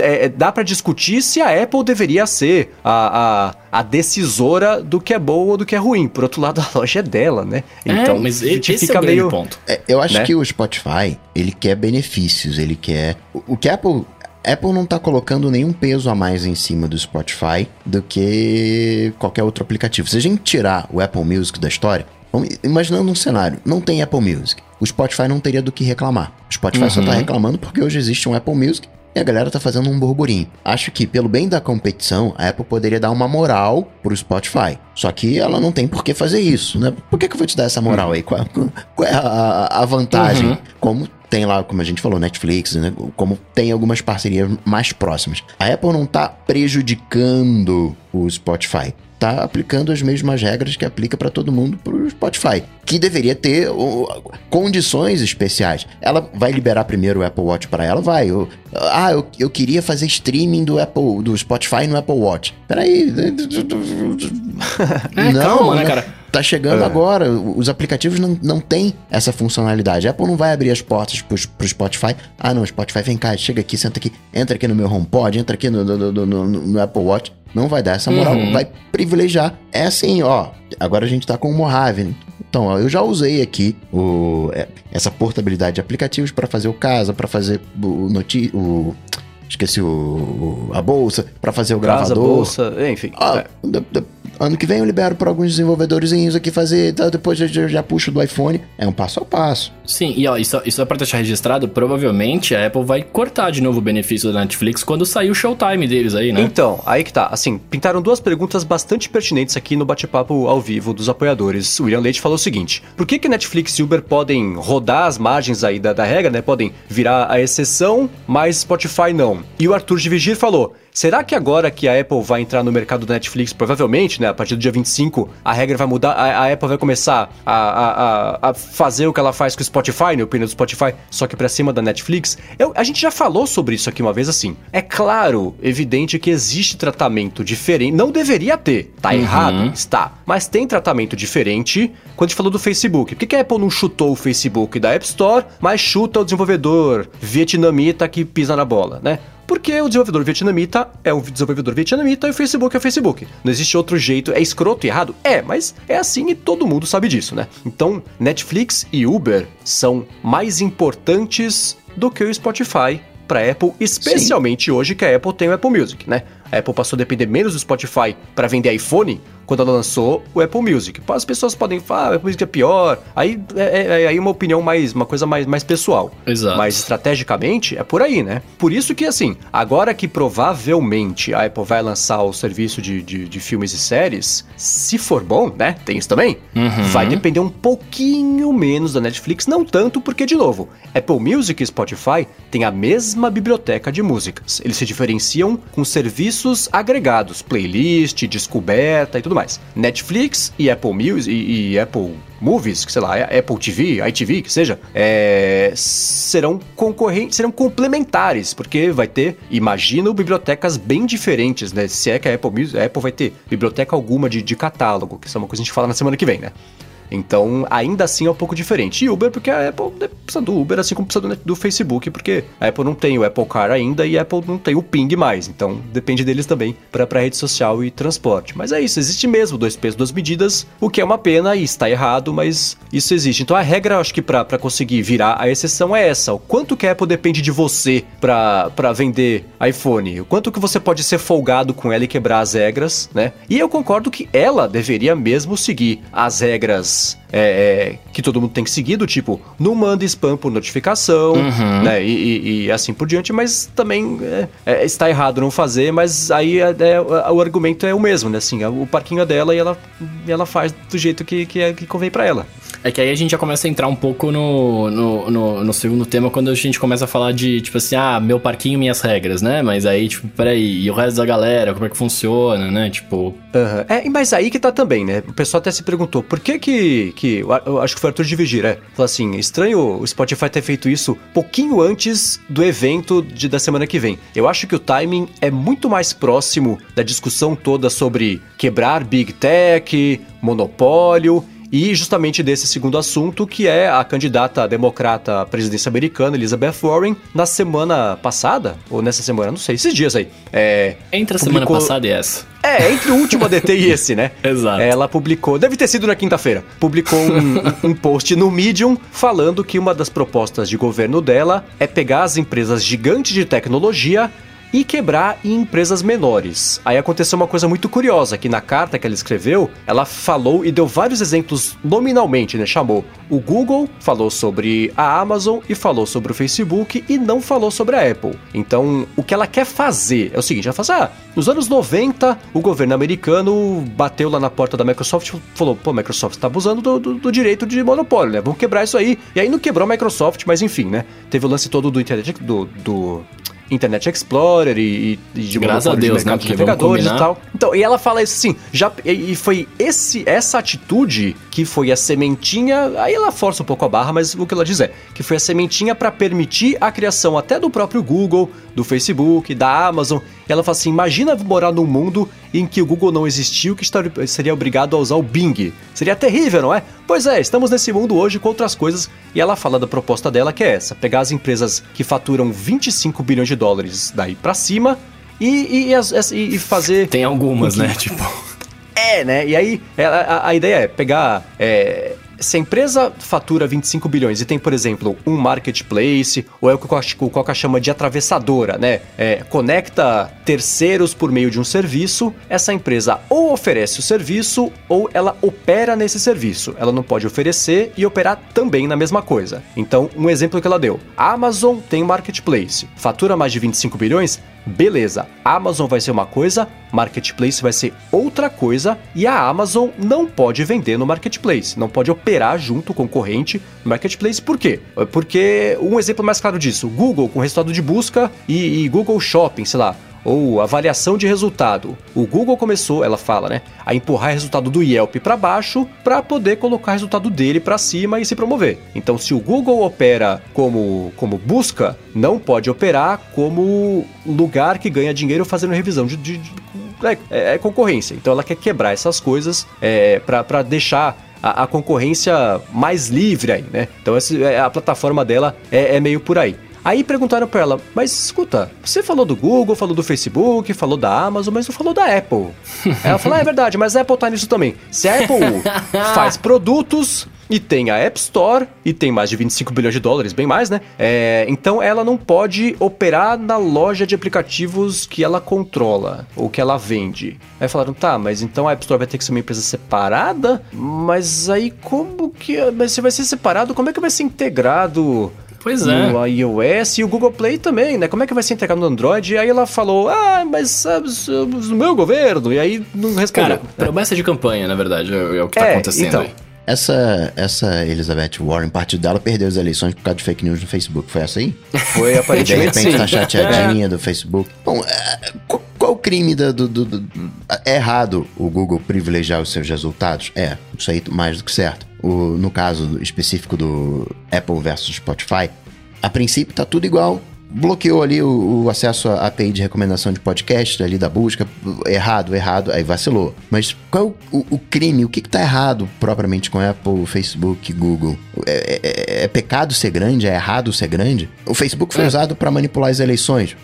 é, é, dá para discutir se a Apple deveria ser a, a, a, decisora do que é bom ou do que é ruim. Por outro lado, a loja é dela, né? É, então, mas a gente fica é meio ponto. É, eu acho né? que o Spotify, ele quer benefícios, ele quer o, o que a Apple Apple não está colocando nenhum peso a mais em cima do Spotify do que qualquer outro aplicativo. Se a gente tirar o Apple Music da história, imaginando um cenário, não tem Apple Music, o Spotify não teria do que reclamar. O Spotify uhum. só está reclamando porque hoje existe um Apple Music e a galera tá fazendo um burburinho. Acho que, pelo bem da competição, a Apple poderia dar uma moral pro Spotify. Só que ela não tem por que fazer isso, né? Por que, que eu vou te dar essa moral aí? Qual, qual é a, a vantagem? Uhum. Como tem lá, como a gente falou, Netflix, né? como tem algumas parcerias mais próximas. A Apple não está prejudicando o Spotify. Está aplicando as mesmas regras que aplica para todo mundo para o Spotify, que deveria ter condições especiais. Ela vai liberar primeiro o Apple Watch para ela? Vai. Eu, ah, eu, eu queria fazer streaming do Apple, do Spotify no Apple Watch. Peraí. É, não, calma, né, cara? Tá chegando é. agora. Os aplicativos não, não têm essa funcionalidade. A Apple não vai abrir as portas pro, pro Spotify. Ah, não, Spotify, vem cá, chega aqui, senta aqui, entra aqui no meu HomePod, entra aqui no, no, no, no, no Apple Watch. Não vai dar essa moral, uhum. vai privilegiar. É assim, ó. Agora a gente tá com o Mojave. Então, ó, eu já usei aqui o, é, essa portabilidade de aplicativos para fazer o casa, para fazer o, noti o esqueci o, o, a bolsa, para fazer o Casa, gravador. bolsa, enfim. Ah, é. Ano que vem eu libero para alguns desenvolvedores aqui fazer, tá, depois eu já, já puxo do iPhone. É um passo a passo. Sim, e ó, isso, isso é pra deixar registrado, provavelmente a Apple vai cortar de novo o benefício da Netflix quando sair o Showtime deles aí, né? Então, aí que tá. Assim, pintaram duas perguntas bastante pertinentes aqui no bate-papo ao vivo dos apoiadores. O William Leite falou o seguinte: por que que Netflix e Uber podem rodar as margens aí da, da regra, né? Podem virar a exceção, mas Spotify não? E o Arthur de Vigir falou: será que agora que a Apple vai entrar no mercado da Netflix, provavelmente, né, a partir do dia 25, a regra vai mudar, a, a Apple vai começar a, a, a, fazer o que ela faz com o Spotify, né, o opinião do Spotify, só que pra cima da Netflix? Eu, a gente já falou sobre isso aqui uma vez assim. É claro, evidente que existe tratamento diferente, não deveria ter, tá uhum. errado, está, mas tem tratamento diferente quando a gente falou do Facebook. Por que, que a Apple não chutou o Facebook da App Store, mas chuta o desenvolvedor vietnamita que pisa na bola, né? Porque o desenvolvedor vietnamita é um desenvolvedor vietnamita e o Facebook é o Facebook. Não existe outro jeito. É escroto e errado? É, mas é assim e todo mundo sabe disso, né? Então, Netflix e Uber são mais importantes do que o Spotify para Apple, especialmente Sim. hoje que a Apple tem o Apple Music, né? A Apple passou a depender menos do Spotify para vender iPhone quando ela lançou o Apple Music. As pessoas podem falar, ah, o Apple Music é pior. Aí é, é, é, aí uma opinião mais, uma coisa mais, mais pessoal. Exato. Mas estrategicamente é por aí, né? Por isso que, assim, agora que provavelmente a Apple vai lançar o serviço de, de, de filmes e séries, se for bom, né? Tem isso também. Uhum. Vai depender um pouquinho menos da Netflix, não tanto porque, de novo, Apple Music e Spotify têm a mesma biblioteca de músicas. Eles se diferenciam com serviços agregados, playlist, descoberta e tudo mais. Netflix e Apple Music e, e Apple Movies, sei lá, Apple TV, ITV, que seja, é, serão concorrentes, serão complementares, porque vai ter, imagino, bibliotecas bem diferentes, né? Se é que a Apple, a Apple vai ter biblioteca alguma de, de catálogo, que isso é uma coisa que a gente fala na semana que vem, né? Então, ainda assim é um pouco diferente. E Uber, porque a Apple precisa do Uber, assim como precisa do, do Facebook, porque a Apple não tem o Apple Car ainda e a Apple não tem o Ping mais. Então, depende deles também para rede social e transporte. Mas é isso, existe mesmo dois pesos, duas medidas, o que é uma pena e está errado, mas isso existe. Então, a regra, acho que para conseguir virar a exceção é essa. O quanto que a Apple depende de você para vender iPhone? O quanto que você pode ser folgado com ela e quebrar as regras, né? E eu concordo que ela deveria mesmo seguir as regras é, é, que todo mundo tem que seguir, do tipo, não manda spam por notificação, uhum. né? E, e, e, assim por diante, mas também é, é está errado não fazer, mas aí é, é, o argumento é o mesmo, né? Assim, o parquinho é dela e ela, ela faz do jeito que, que, que convém para ela. É que aí a gente já começa a entrar um pouco no, no, no, no, segundo tema, quando a gente começa a falar de, tipo assim, ah, meu parquinho, minhas regras, né? Mas aí, tipo, peraí, e o resto da galera, como é que funciona, né? Tipo... Uhum. É, mas aí que tá também, né? O pessoal até se perguntou, por que que... que acho que foi Arthur de Vigir, é? Falou assim, estranho o Spotify ter feito isso pouquinho antes do evento de, da semana que vem. Eu acho que o timing é muito mais próximo da discussão toda sobre quebrar Big Tech, monopólio e justamente desse segundo assunto, que é a candidata democrata à presidência americana, Elizabeth Warren, na semana passada, ou nessa semana, não sei, esses dias aí. É, entre a publicou... semana passada e essa. É, entre o último ADT e esse, né? Exato. Ela publicou, deve ter sido na quinta-feira, publicou um, um, post no Medium falando que uma das propostas de governo dela é pegar as empresas gigantes de tecnologia e quebrar em empresas menores. Aí aconteceu uma coisa muito curiosa, que na carta que ela escreveu, ela falou e deu vários exemplos nominalmente, né? Chamou o Google, falou sobre a Amazon e falou sobre o Facebook e não falou sobre a Apple. Então, o que ela quer fazer é o seguinte, ela fala assim, ah, nos anos 90, o governo americano bateu lá na porta da Microsoft e falou, pô, Microsoft tá abusando do, do, do, direito de monopólio, né? Vamos quebrar isso aí. E aí não quebrou a Microsoft, mas enfim, né? Teve o lance todo do internet, do, do Internet Explorer e, e de Graças a Deus, de né? de navegadores e tal. Então, e ela fala isso assim, já, e foi esse, essa atitude que foi a sementinha, aí ela força um pouco a barra, mas o que ela diz é que foi a sementinha para permitir a criação até do próprio Google, do Facebook, da Amazon. E ela fala assim: imagina morar num mundo em que o Google não existiu, que seria obrigado a usar o Bing. Seria terrível, não é? Pois é, estamos nesse mundo hoje com outras coisas. E ela fala da proposta dela que é essa: pegar as empresas que faturam 25 bilhões de dólares daí para cima e, e, e, e, fazer. Tem algumas, né? Tipo. É, né? E aí a, a ideia é pegar é, se a empresa fatura 25 bilhões e tem, por exemplo, um marketplace, ou é o que o Coca chama de atravessadora, né? É, conecta terceiros por meio de um serviço, essa empresa ou oferece o serviço ou ela opera nesse serviço. Ela não pode oferecer e operar também na mesma coisa. Então, um exemplo que ela deu: a Amazon tem marketplace, fatura mais de 25 bilhões, Beleza, Amazon vai ser uma coisa, Marketplace vai ser outra coisa e a Amazon não pode vender no Marketplace, não pode operar junto concorrente no Marketplace. Por quê? Porque um exemplo mais claro disso, Google com resultado de busca e, e Google Shopping, sei lá, ou avaliação de resultado. O Google começou, ela fala, né, a empurrar resultado do Yelp para baixo para poder colocar resultado dele para cima e se promover. Então, se o Google opera como, como busca, não pode operar como lugar que ganha dinheiro fazendo revisão de, de, de é, é, concorrência. Então, ela quer quebrar essas coisas é, para deixar a, a, concorrência mais livre aí, né? Então, essa, é, a plataforma dela é, é meio por aí. Aí perguntaram para ela, mas escuta, você falou do Google, falou do Facebook, falou da Amazon, mas não falou da Apple. ela falou, ah, é verdade, mas a Apple tá nisso também. Se a Apple faz produtos, e tem a App Store, e tem mais de 25 bilhões de dólares, bem mais, né? É, então ela não pode operar na loja de aplicativos que ela controla, ou que ela vende. Aí falaram, tá, mas então a App Store vai ter que ser uma empresa separada? Mas aí como que. Mas se vai ser separado, como é que vai ser integrado? Pois é. No iOS e o Google Play também, né? Como é que vai ser integrado no Android? E aí ela falou, ah, mas sabe, no meu governo. E aí não respondeu. Cara, promessa de campanha, na verdade, é, é o que tá é, acontecendo então, aí. Essa, essa Elizabeth Warren, parte dela, perdeu as eleições por causa de fake news no Facebook. Foi essa aí? Foi aparentemente. De repente tá chateadinha é. do Facebook. Bom, é, qual, qual o crime do, do, do, do, É errado o Google privilegiar os seus resultados? É, isso aí mais do que certo. O, no caso específico do Apple versus Spotify, a princípio tá tudo igual bloqueou ali o, o, acesso à API de recomendação de podcast, ali da busca, errado, errado, aí vacilou. Mas qual é o, o crime? O que, está errado propriamente com Apple, Facebook, Google? É, é, é, é, pecado ser grande? É errado ser grande? O Facebook foi é. usado para manipular as eleições.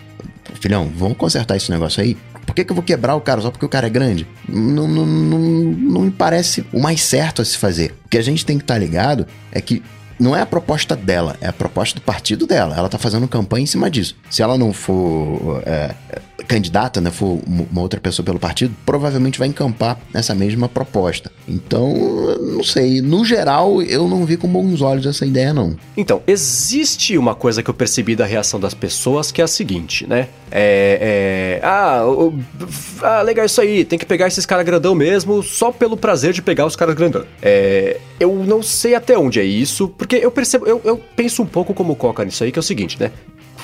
Filhão, vamos consertar esse negócio aí? Por que, que eu vou quebrar o cara só porque o cara é grande? Não, não, não, não me parece o mais certo a se fazer. O que a gente tem que estar tá ligado é que não é a proposta dela, é a proposta do partido dela. Ela tá fazendo campanha em cima disso. Se ela não for é, candidata, né, for uma outra pessoa pelo partido, provavelmente vai encampar nessa mesma proposta. Então, não sei. No geral, eu não vi com bons olhos essa ideia, não. Então, existe uma coisa que eu percebi da reação das pessoas que é a seguinte, né? É. é ah, ah, legal isso aí, tem que pegar esses caras grandão mesmo, só pelo prazer de pegar os caras grandão. É. Eu não sei até onde é isso, porque eu percebo, eu, eu penso um pouco como Coca nisso aí, que é o seguinte, né?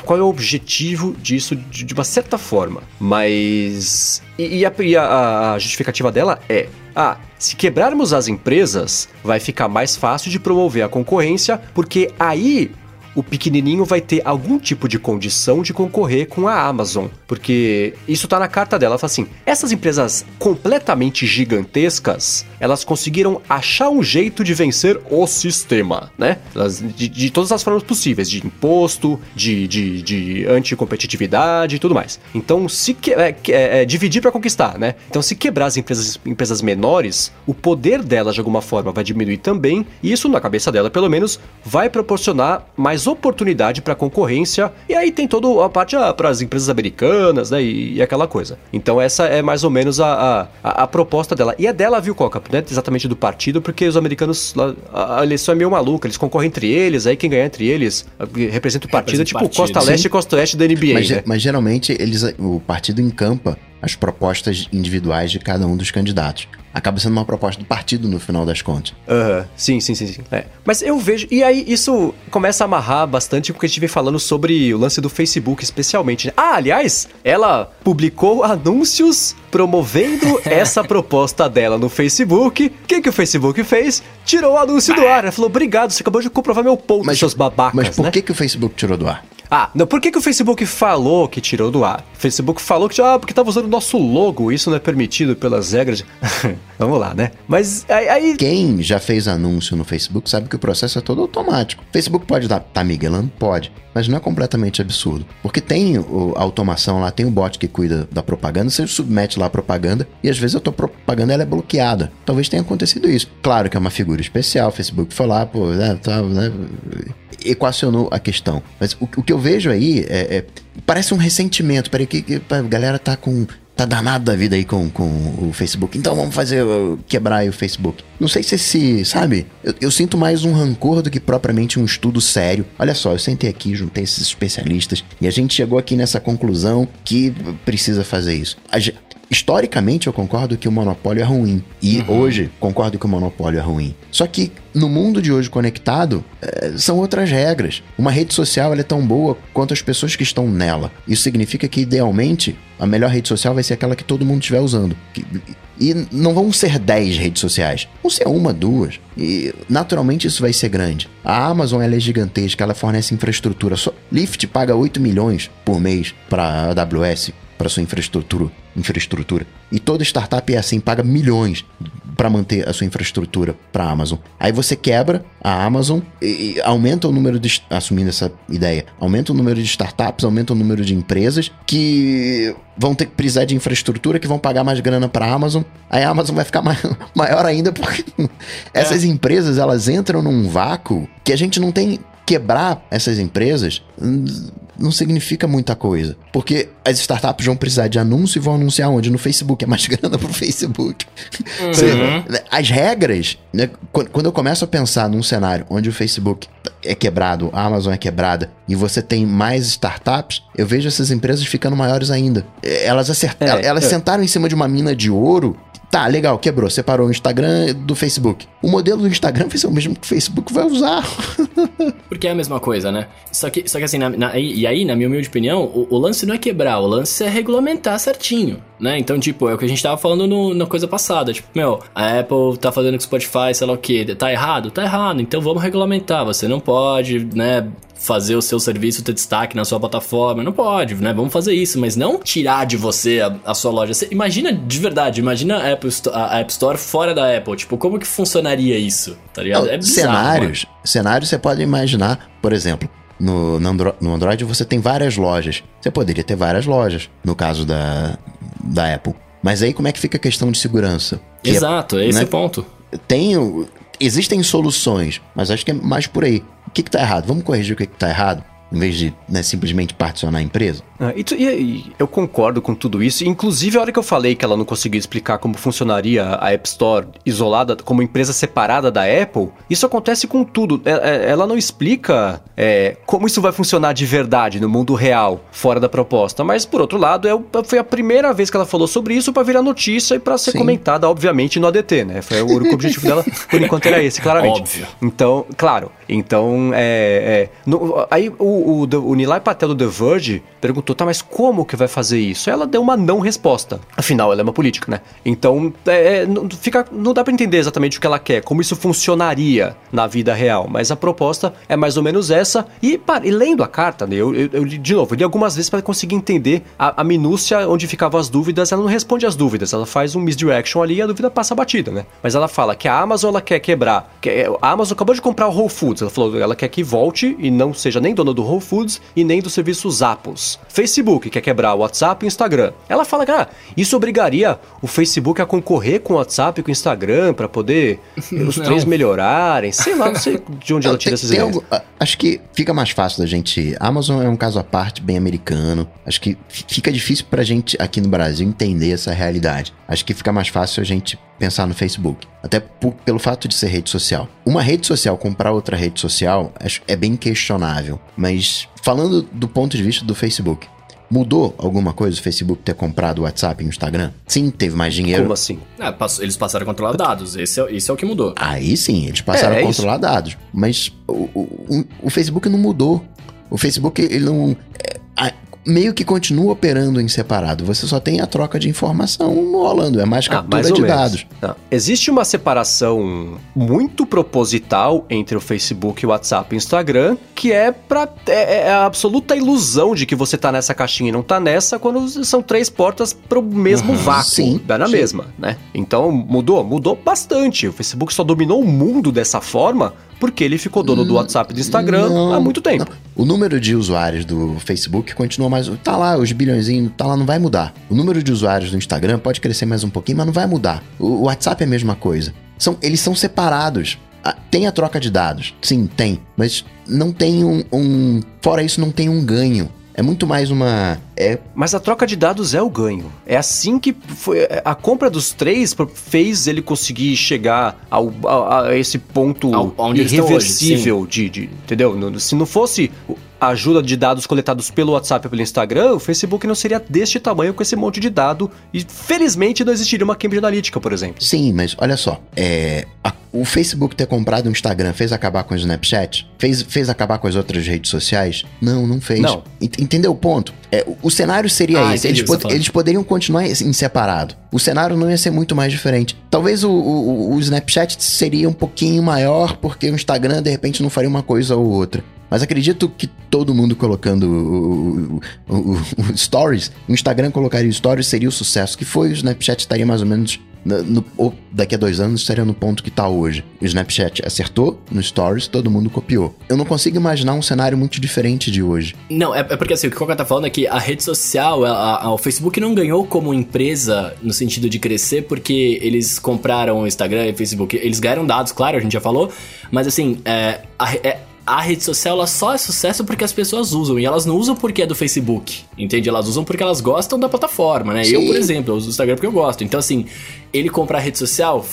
qual é o objetivo disso de, uma certa forma. Mas. E, e a, a justificativa dela é: ah, se quebrarmos as empresas, vai ficar mais fácil de promover a concorrência, porque aí o pequenininho vai ter algum tipo de condição de concorrer com a Amazon, porque isso tá na carta dela, ela fala assim: essas empresas completamente gigantescas, elas conseguiram achar um jeito de vencer o sistema, né? Elas, de, de todas as formas possíveis, de imposto, de, de, de anticompetitividade e tudo mais. Então, se que, é, é, é, dividir para conquistar, né? Então, se quebrar as empresas, empresas menores, o poder delas de alguma forma vai diminuir também, e isso na cabeça dela, pelo menos, vai proporcionar mais oportunidade para concorrência. E aí tem toda a parte ah, para as empresas americanas, né? E, e, aquela coisa. Então essa é mais ou menos a, a, a, proposta dela. E é dela, viu, Coca? Não é exatamente do partido, porque os americanos, a, a eleição é meio maluca. Eles concorrem entre eles, aí quem ganhar entre eles representa o partido, é tipo partido. Costa Leste Sim. e Costa Oeste da NBA. Mas, né? mas geralmente eles, o partido encampa as propostas individuais de cada um dos candidatos acaba sendo uma proposta do partido no final das contas. Uhum. Sim, sim, sim, sim. É. Mas eu vejo. E aí isso começa a amarrar bastante porque a gente vem falando sobre o lance do Facebook, especialmente. Né? Ah, aliás, ela publicou anúncios promovendo essa proposta dela no Facebook. O que, que o Facebook fez? Tirou o anúncio do ar. Ela falou: obrigado, você acabou de comprovar meu ponto, mas, seus babacas. Mas por né? que, que o Facebook tirou do ar? Ah, não, por que, que o Facebook falou que tirou do ar? O Facebook falou que, ah, porque tava usando o nosso logo, isso não é permitido pelas regras. Vamos lá, né? Mas aí. Quem já fez anúncio no Facebook sabe que o processo é todo automático. O Facebook pode dar, tá miguelando? Pode. Mas não é completamente absurdo. Porque tem o, a automação lá, tem o bot que cuida da propaganda, você submete lá a propaganda e às vezes a tua propaganda ela é bloqueada. Talvez tenha acontecido isso. Claro que é uma figura especial, o Facebook foi lá, pô, né, tá, né, equacionou a questão. Mas o, o que eu vejo aí é, é, parece um ressentimento. Peraí, que, que a galera tá com tá danado da vida aí com, com o Facebook. Então vamos fazer quebrar o Facebook. Não sei se esse, sabe? Eu, eu, sinto mais um rancor do que propriamente um estudo sério. Olha só, eu sentei aqui, juntei esses especialistas e a gente chegou aqui nessa conclusão que precisa fazer isso. A, historicamente eu concordo que o monopólio é ruim. E uhum. hoje concordo que o monopólio é ruim. Só que no mundo de hoje conectado, é, são outras regras. Uma rede social é tão boa quanto as pessoas que estão nela. Isso significa que, idealmente, A melhor rede social vai ser aquela que todo mundo estiver usando. E não vão ser 10 redes sociais, vão ser uma, duas. E naturalmente isso vai ser grande. A Amazon é gigantesca, ela fornece infraestrutura. Só Lyft paga 8 milhões por mês para a AWS, para sua infraestrutura, infraestrutura. E toda startup é assim, paga milhões para manter a sua infraestrutura para a Amazon. Aí você quebra a Amazon e, e, aumenta o número de assumindo essa ideia, aumenta o número de startups, aumenta o número de empresas que vão ter que precisar de infraestrutura, que vão pagar mais grana para a Amazon. Aí a Amazon vai ficar maior ainda porque essas é. empresas elas entram num vácuo que a gente não tem quebrar essas empresas não significa muita coisa. Porque as startups vão precisar de anúncio e vão anunciar onde? No Facebook. É mais grana pro Facebook. Uhum. As regras, né? Quando eu começo a pensar num cenário onde o Facebook é quebrado, a Amazon é quebrada e você tem mais startups, eu vejo essas empresas ficando maiores ainda. Elas, acertaram, é, elas é. sentaram em cima de uma mina de ouro Tá, legal, quebrou. Separou o Instagram do Facebook. O modelo do Instagram vai ser o mesmo que o Facebook vai usar. Porque é a mesma coisa, né? Só que, só que assim, na, na, e aí, na minha humilde opinião, o, o, lance não é quebrar, o lance é regulamentar certinho, né? Então, tipo, é o que a gente tava falando no, na coisa passada. Tipo, meu, a Apple tá fazendo com o Spotify, sei lá o que, tá errado? Tá errado, então vamos regulamentar. Você não pode, né, fazer o seu serviço ter destaque na sua plataforma. Não pode, né? Vamos fazer isso, mas não tirar de você a, a sua loja. Você, imagina de verdade, imagina a Apple Store, a App Store fora da Apple. Tipo, como que funcionaria isso? Tá ligado? É bizarro, cenários, mano. cenários você pode imaginar, por exemplo, no, no, Andro no Android você tem várias lojas. Você poderia ter várias lojas, no caso da, da Apple. Mas aí como é que fica a questão de segurança? Que é, Exato, é, esse né? é o ponto. Tem, existem soluções, mas acho que é mais por aí que está errado? Vamos corrigir o que está errado? Em vez de né, simplesmente particionar a empresa? Ah, e, tu, e, e, eu concordo com tudo isso. Inclusive, a hora que eu falei que ela não conseguia explicar como funcionaria a App Store isolada, como empresa separada da Apple, isso acontece com tudo. É, é, ela não explica é, como isso vai funcionar de verdade no mundo real, fora da proposta. Mas, por outro lado, é, foi a primeira vez que ela falou sobre isso para virar notícia e para ser Sim. comentada, obviamente, no ADT, né? Foi o único objetivo dela, por enquanto, era esse, claramente. Óbvio. Então, claro. Então, é, é no, aí o, o, o Nilay Patel do The Verge perguntou tá, mas como que vai fazer isso? Ela deu uma não resposta. Afinal, ela é uma política, né? Então, é, é não, fica, não dá para entender exatamente o que ela quer, como isso funcionaria na vida real. Mas a proposta é mais ou menos essa. E, e lendo a carta, né, eu, eu, eu, de novo, eu li algumas vezes para conseguir entender a, a, minúcia onde ficavam as dúvidas. Ela não responde as dúvidas, ela faz um misdirection ali e a dúvida passa batida, né? Mas ela fala que a Amazon ela quer quebrar. Que a Amazon acabou de comprar o Whole Foods. Ela falou ela quer que volte e não seja nem dona do Whole Foods e nem do serviço Zappos. Facebook quer quebrar o WhatsApp e o Instagram. Ela fala que ah, isso obrigaria o Facebook a concorrer com o WhatsApp e com o Instagram para poder os três melhorarem. Sei lá, não sei de onde não, ela tira tem, essas tem ideias. Algo, acho que fica mais fácil da gente. A Amazon é um caso à parte, bem americano. Acho que fica difícil pra gente aqui no Brasil entender essa realidade. Acho que fica mais fácil a gente pensar no Facebook. Até por, pelo fato de ser rede social. Uma rede social comprar outra rede social é bem questionável. Mas falando do ponto de vista do Facebook, Mudou alguma coisa o Facebook ter comprado o WhatsApp e o Instagram? Sim, teve mais dinheiro. Como assim? É, eles passaram a controlar dados. Esse é, esse é o que mudou. Aí sim, eles passaram é, é a controlar isso. dados. Mas o, o, o, Facebook não mudou. O Facebook, ele não. É, meio que continua operando em separado. Você só tem a troca de informação rolando, é mais ah, captura ah, mais de menos. dados. Ah, existe uma separação muito proposital entre o Facebook, o WhatsApp e o Instagram, que é para é, é, a absoluta ilusão de que você tá nessa caixinha e não tá nessa, quando são três portas pro mesmo uhum, vácuo, sim, dá na sim. mesma, né? Então mudou, mudou bastante. O Facebook só dominou o mundo dessa forma porque ele ficou dono do hum, WhatsApp e do Instagram não, há muito tempo. Não. O número de usuários do Facebook continua mais. Tá lá, os bilhões, tá lá, não vai mudar. O número de usuários do Instagram pode crescer mais um pouquinho, mas não vai mudar. O, WhatsApp é a mesma coisa. São, eles são separados. Ah, tem a troca de dados, sim, tem, mas não tem um, um. Fora isso, não tem um ganho. É muito mais uma. É... Mas a troca de dados é o ganho. É assim que foi. A compra dos três fez ele conseguir chegar ao, a, a esse ponto ao, irreversível hoje, de, de, Entendeu? Se não fosse a ajuda de dados coletados pelo WhatsApp e pelo Instagram, o Facebook não seria deste tamanho com esse monte de dado. E felizmente não existiria uma Cambridge Analytica, por exemplo. Sim, mas olha só. É, a, o Facebook ter comprado o Instagram fez acabar com o Snapchat? Fez, fez acabar com as outras redes sociais? Não, não fez. Não. Entendeu o ponto? É, o, o cenário seria ah, esse. Eles, pod eles poderiam continuar em separado. O cenário não ia ser muito mais diferente. Talvez o, o, o Snapchat seria um pouquinho maior, porque o Instagram, de repente, não faria uma coisa ou outra. Mas acredito que todo mundo colocando o, o, o, o Stories, o Instagram colocaria o Stories, seria o sucesso que foi, o Snapchat estaria mais ou menos no, ou daqui a dois anos estaria no ponto que está hoje. O Snapchat acertou no Stories, todo mundo copiou. Eu não consigo imaginar um cenário muito diferente de hoje. Não, é, é porque assim, o que o Coca tá falando é que a rede social, a, a, o Facebook não ganhou como empresa no sentido de crescer porque eles compraram o Instagram e o Facebook. Eles ganharam dados, claro, a gente já falou, mas assim, é, a, é a rede social ela só é sucesso porque as pessoas usam. E elas não usam porque é do Facebook. Entende? Elas usam porque elas gostam da plataforma, né? Sim. Eu, por exemplo, eu uso o Instagram porque eu gosto. Então, assim, ele comprar a rede social,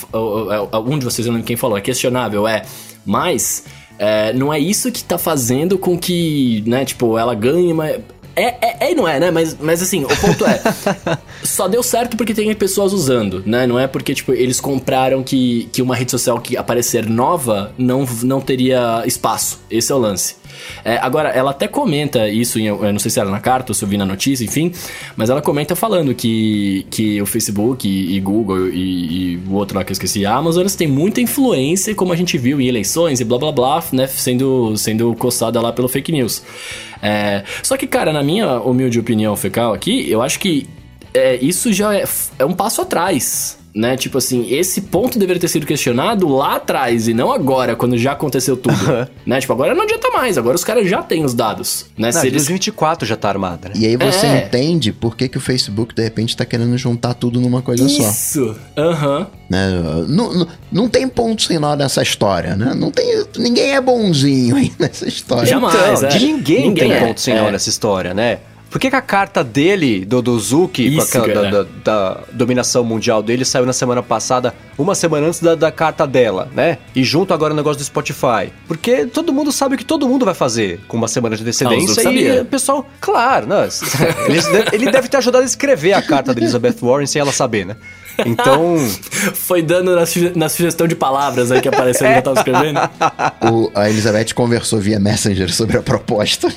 um de vocês, eu não lembro quem falou, é questionável, é. Mas. É, não é isso que tá fazendo com que, né, tipo, ela ganhe, mas é, é, é e não é, né? Mas, mas assim, o ponto é. só deu certo porque tem pessoas usando, né? Não é porque, tipo, eles compraram que, que uma rede social que aparecer nova não, não teria espaço. Esse é o lance. É, agora, ela até comenta isso, em, não sei se era na carta ou se eu vi na notícia, enfim, mas ela comenta falando que, que o Facebook e, e Google e, e, o outro lá que eu esqueci, a Amazon, eles têm muita influência, como a gente viu em eleições e blá blá blá, né, sendo, sendo coçada lá pelo fake news. É, só que, cara, na minha humilde opinião fecal aqui, eu acho que é, isso já é, é um passo atrás né? Tipo assim, esse ponto deveria ter sido questionado lá atrás e não agora, quando já aconteceu tudo. né? Tipo, agora não adianta mais, agora os caras já têm os dados, né? Não, Se eles... 2024 já tá armada, né? E aí você é. entende por que, que o Facebook, de repente, tá querendo juntar tudo numa coisa Isso. só. Isso! Aham. Uhum. Né? Não, não, não, tem ponto sem nó nessa história, né? Não tem, ninguém é bonzinho aí nessa história. Jamais, então, é. ninguém, ninguém, tem é. ponto sem nó é. nessa história, né? Por que, que, a carta dele, do, do Zuki, Isso, com aquela, da, da, da, dominação mundial dele, saiu na semana passada, uma semana antes da, da carta dela, né? E junto agora o negócio do Spotify. Porque todo mundo sabe que todo mundo vai fazer com uma semana de antecedência ah, e o pessoal, claro, não, ele, ele deve ter ajudado a escrever a carta de Elizabeth Warren sem ela saber, né? Então. Foi dando na, suge na, sugestão de palavras aí que apareceu que eu tava escrevendo. O, a Elizabeth conversou via Messenger sobre a proposta.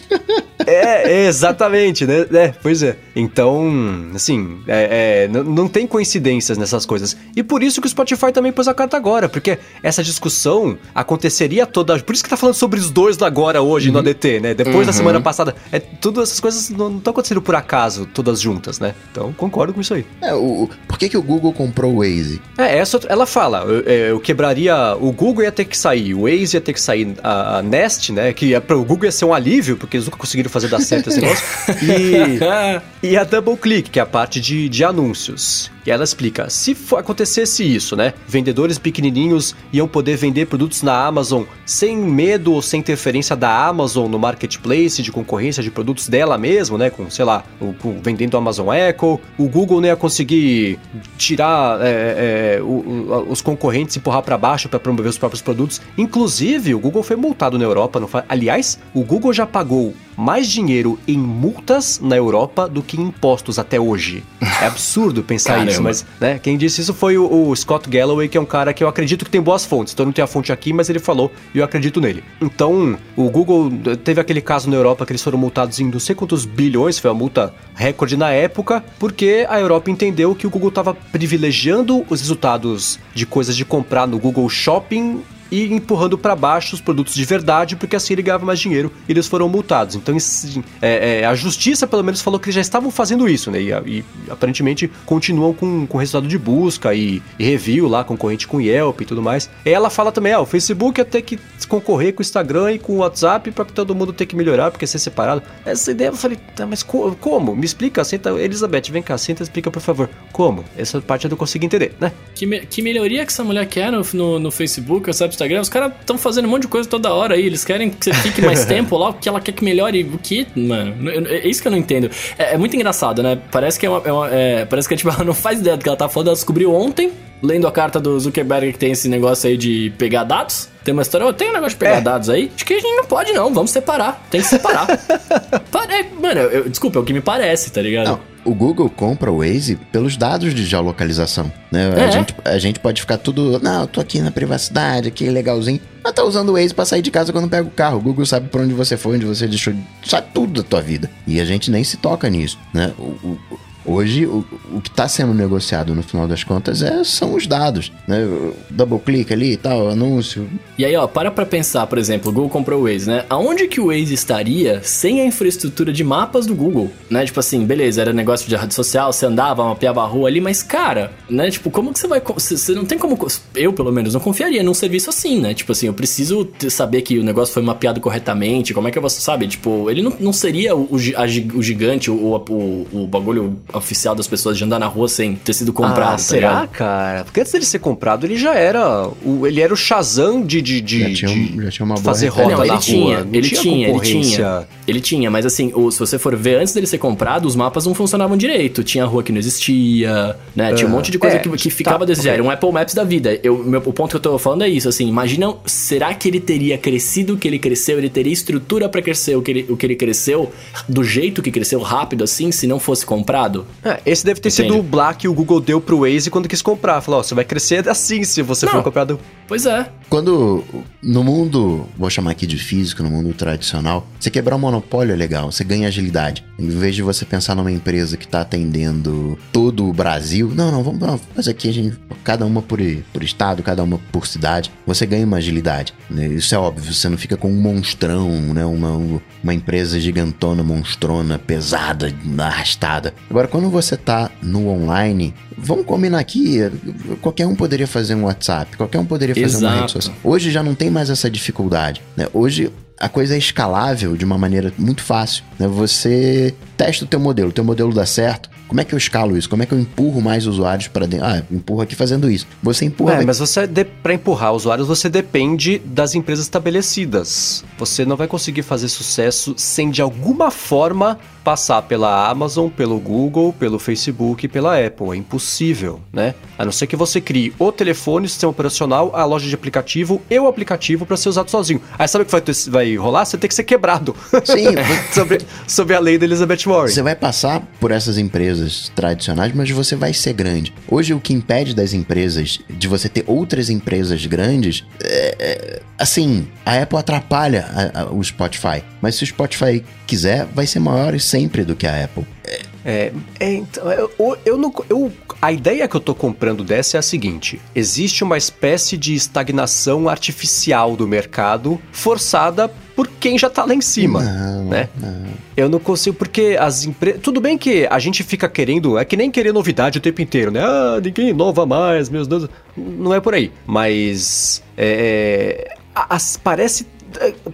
É, exatamente, né? É, pois é. Então, assim, é, é, não tem coincidências nessas coisas. E por isso que o Spotify também pôs a carta agora, porque essa discussão aconteceria toda. Por isso que tá falando sobre os dois agora, hoje, uhum. no ADT, né? Depois uhum. da semana passada. É, tudo essas coisas não estão acontecendo por acaso, todas juntas, né? Então, concordo com isso aí. É, o, por que, que o Google comprou o Waze? É, essa, ela fala, eu, é, eu quebraria. O Google ia ter que sair, o Waze ia ter que sair, a, a Nest, né? Que é, para o Google ia ser um alívio, porque eles nunca conseguiram fazer dar certo esse negócio. E, e a Double Click, que é a parte de, de anúncios. E ela explica: se acontecesse isso, né? Vendedores pequenininhos iam poder vender produtos na Amazon sem medo ou sem interferência da Amazon no marketplace de concorrência de produtos dela mesmo, né? Com, sei lá, o, com, vendendo Amazon Echo. O Google não ia conseguir tirar é, é, o, o, os concorrentes e empurrar para baixo para promover os próprios produtos. Inclusive, o Google foi multado na Europa. Não? Aliás, o Google já pagou mais dinheiro em multas na Europa do que em impostos até hoje. É absurdo pensar isso, mas né, quem disse isso foi o, o, Scott Galloway, que é um cara que eu acredito que tem boas fontes. Então não tem a fonte aqui, mas ele falou e eu acredito nele. Então, o Google teve aquele caso na Europa que eles foram multados em não sei quantos bilhões, foi a multa recorde na época, porque a Europa entendeu que o Google estava privilegiando os resultados de coisas de comprar no Google Shopping e empurrando para baixo os produtos de verdade, porque assim ele ganhava mais dinheiro e eles foram multados. Então é, é, a justiça, pelo menos, falou que eles já estavam fazendo isso, né? E, e aparentemente continuam com, com resultado de busca e, e, review lá, concorrente com Yelp e tudo mais. Ela fala também, ah, o Facebook ia ter que concorrer com o Instagram e com o WhatsApp para todo mundo ter que melhorar, porque ser separado. Essa ideia eu falei, tá, mas co como? Me explica, senta, Elizabeth, vem cá, senta explica, por favor. Como? Essa parte eu não consigo entender, né? Que, me que melhoria que essa mulher quer no, no, no Facebook, sabe? Instagram, os caras estão fazendo um monte de coisa toda hora aí. Eles querem que você fique mais tempo lá, porque ela quer que melhore. O que, mano? É isso que eu não entendo. É, é muito engraçado, né? Parece que é uma. É uma é, parece que tipo, ela não faz ideia do que ela tá falando. Ela descobriu ontem, lendo a carta do Zuckerberg que tem esse negócio aí de pegar dados. Tem uma história, oh, tem um negócio de pegar é. dados aí? Acho que a gente não pode, não. Vamos separar. Tem que separar. Pare... Mano, eu, desculpa, é o que me parece, tá ligado? Não o Google compra o Waze pelos dados de geolocalização. Né? É. A, gente, a gente pode ficar tudo. Não, eu tô aqui na privacidade, aqui legalzinho. Mas tá usando o Waze pra sair de casa quando pega o carro. O Google sabe por onde você foi, onde você deixou. Sabe tudo da tua vida. E a gente nem se toca nisso. Né? O, o, Hoje, o, o que está sendo negociado no final das contas é, são os dados. Né? Double clique ali e tal, anúncio. E aí, ó, para pra pensar, por exemplo, o Google comprou o Waze, né? Aonde que o Waze estaria sem a infraestrutura de mapas do Google? Né? Tipo assim, beleza, era negócio de rede social, você andava, mapeava a rua ali, mas cara, né? Tipo, como que você vai. Você não tem como. Eu, pelo menos, não confiaria num serviço assim, né? Tipo assim, eu preciso saber que o negócio foi mapeado corretamente. Como é que eu vou saber? Tipo, ele não, não seria o, o, gigante, o, o, o bagulho oficial das pessoas de andar na rua sem ter sido comprado. Ah, tá será, ligado? cara? Porque antes dele ser comprado, ele já era. O, ele era o Shazam de, de, de, já tinha, de já tinha uma fazer rota não, ele na tinha, rua. ele tinha, tinha ele tinha. Ele tinha, mas assim, o, se você for ver, antes dele ser comprado, os mapas não funcionavam direito. Tinha rua que não existia, né? Tinha um monte de coisa é, que, que ficava tá, desejando. Era um Apple Maps da vida. Eu, meu, o ponto que eu tô falando é isso, assim, imagina, será que ele teria crescido o que ele cresceu? Ele teria estrutura para crescer o que ele, o que ele cresceu do jeito que cresceu rápido assim, se não fosse comprado? É, esse deve ter Entende? sido Black que o Google deu pro Waze quando quis comprar. Falou, ó, você vai crescer assim se você Não. for comprado. Pois é. Quando no mundo, vou chamar aqui de físico, no mundo tradicional, você quebrar um monopólio é legal, você ganha agilidade. Em vez de você pensar numa empresa que está atendendo todo o Brasil, não, não, vamos fazer aqui a gente, cada uma por, por estado, cada uma por cidade, você ganha uma agilidade. Né? Isso é óbvio, você não fica com um monstrão, né? uma, uma empresa gigantona, monstrona, pesada, arrastada. Agora, quando você está no online, vamos combinar aqui, qualquer um poderia fazer um WhatsApp, qualquer um poderia fazer Exato. uma rede social. Hoje já não tem mais essa dificuldade, né? Hoje a coisa é escalável de uma maneira muito fácil. Né? Você testa o teu modelo, o teu modelo dá certo. Como é que eu escalo isso? Como é que eu empurro mais usuários para dentro? Ah, empurro aqui fazendo isso. Você empurra. É, mas você para empurrar usuários você depende das empresas estabelecidas. Você não vai conseguir fazer sucesso sem de alguma forma passar pela Amazon, pelo Google, pelo Facebook, pela Apple. É impossível, né? A não ser que você crie o telefone, o sistema operacional, a loja de aplicativo e o aplicativo para ser usado sozinho. Aí sabe o que vai, ter, vai rolar? Você tem que ser quebrado. Sim. sobre, sobre a lei da Elizabeth Warren. Você vai passar por essas empresas tradicionais, mas você vai ser grande. Hoje o que impede das empresas, de você ter outras empresas grandes, é, é, assim, a Apple atrapalha a, a, o Spotify. Mas se o Spotify quiser, vai ser maior sempre do que a Apple. É, é então, eu, eu não. Eu, a ideia que eu tô comprando dessa é a seguinte: existe uma espécie de estagnação artificial do mercado forçada por quem já tá lá em cima, não, né? Não. Eu não consigo, porque as empresas... Tudo bem que a gente fica querendo... É que nem querer novidade o tempo inteiro, né? Ah, ninguém inova mais, meus Deus... Não é por aí. Mas... É, é as, parece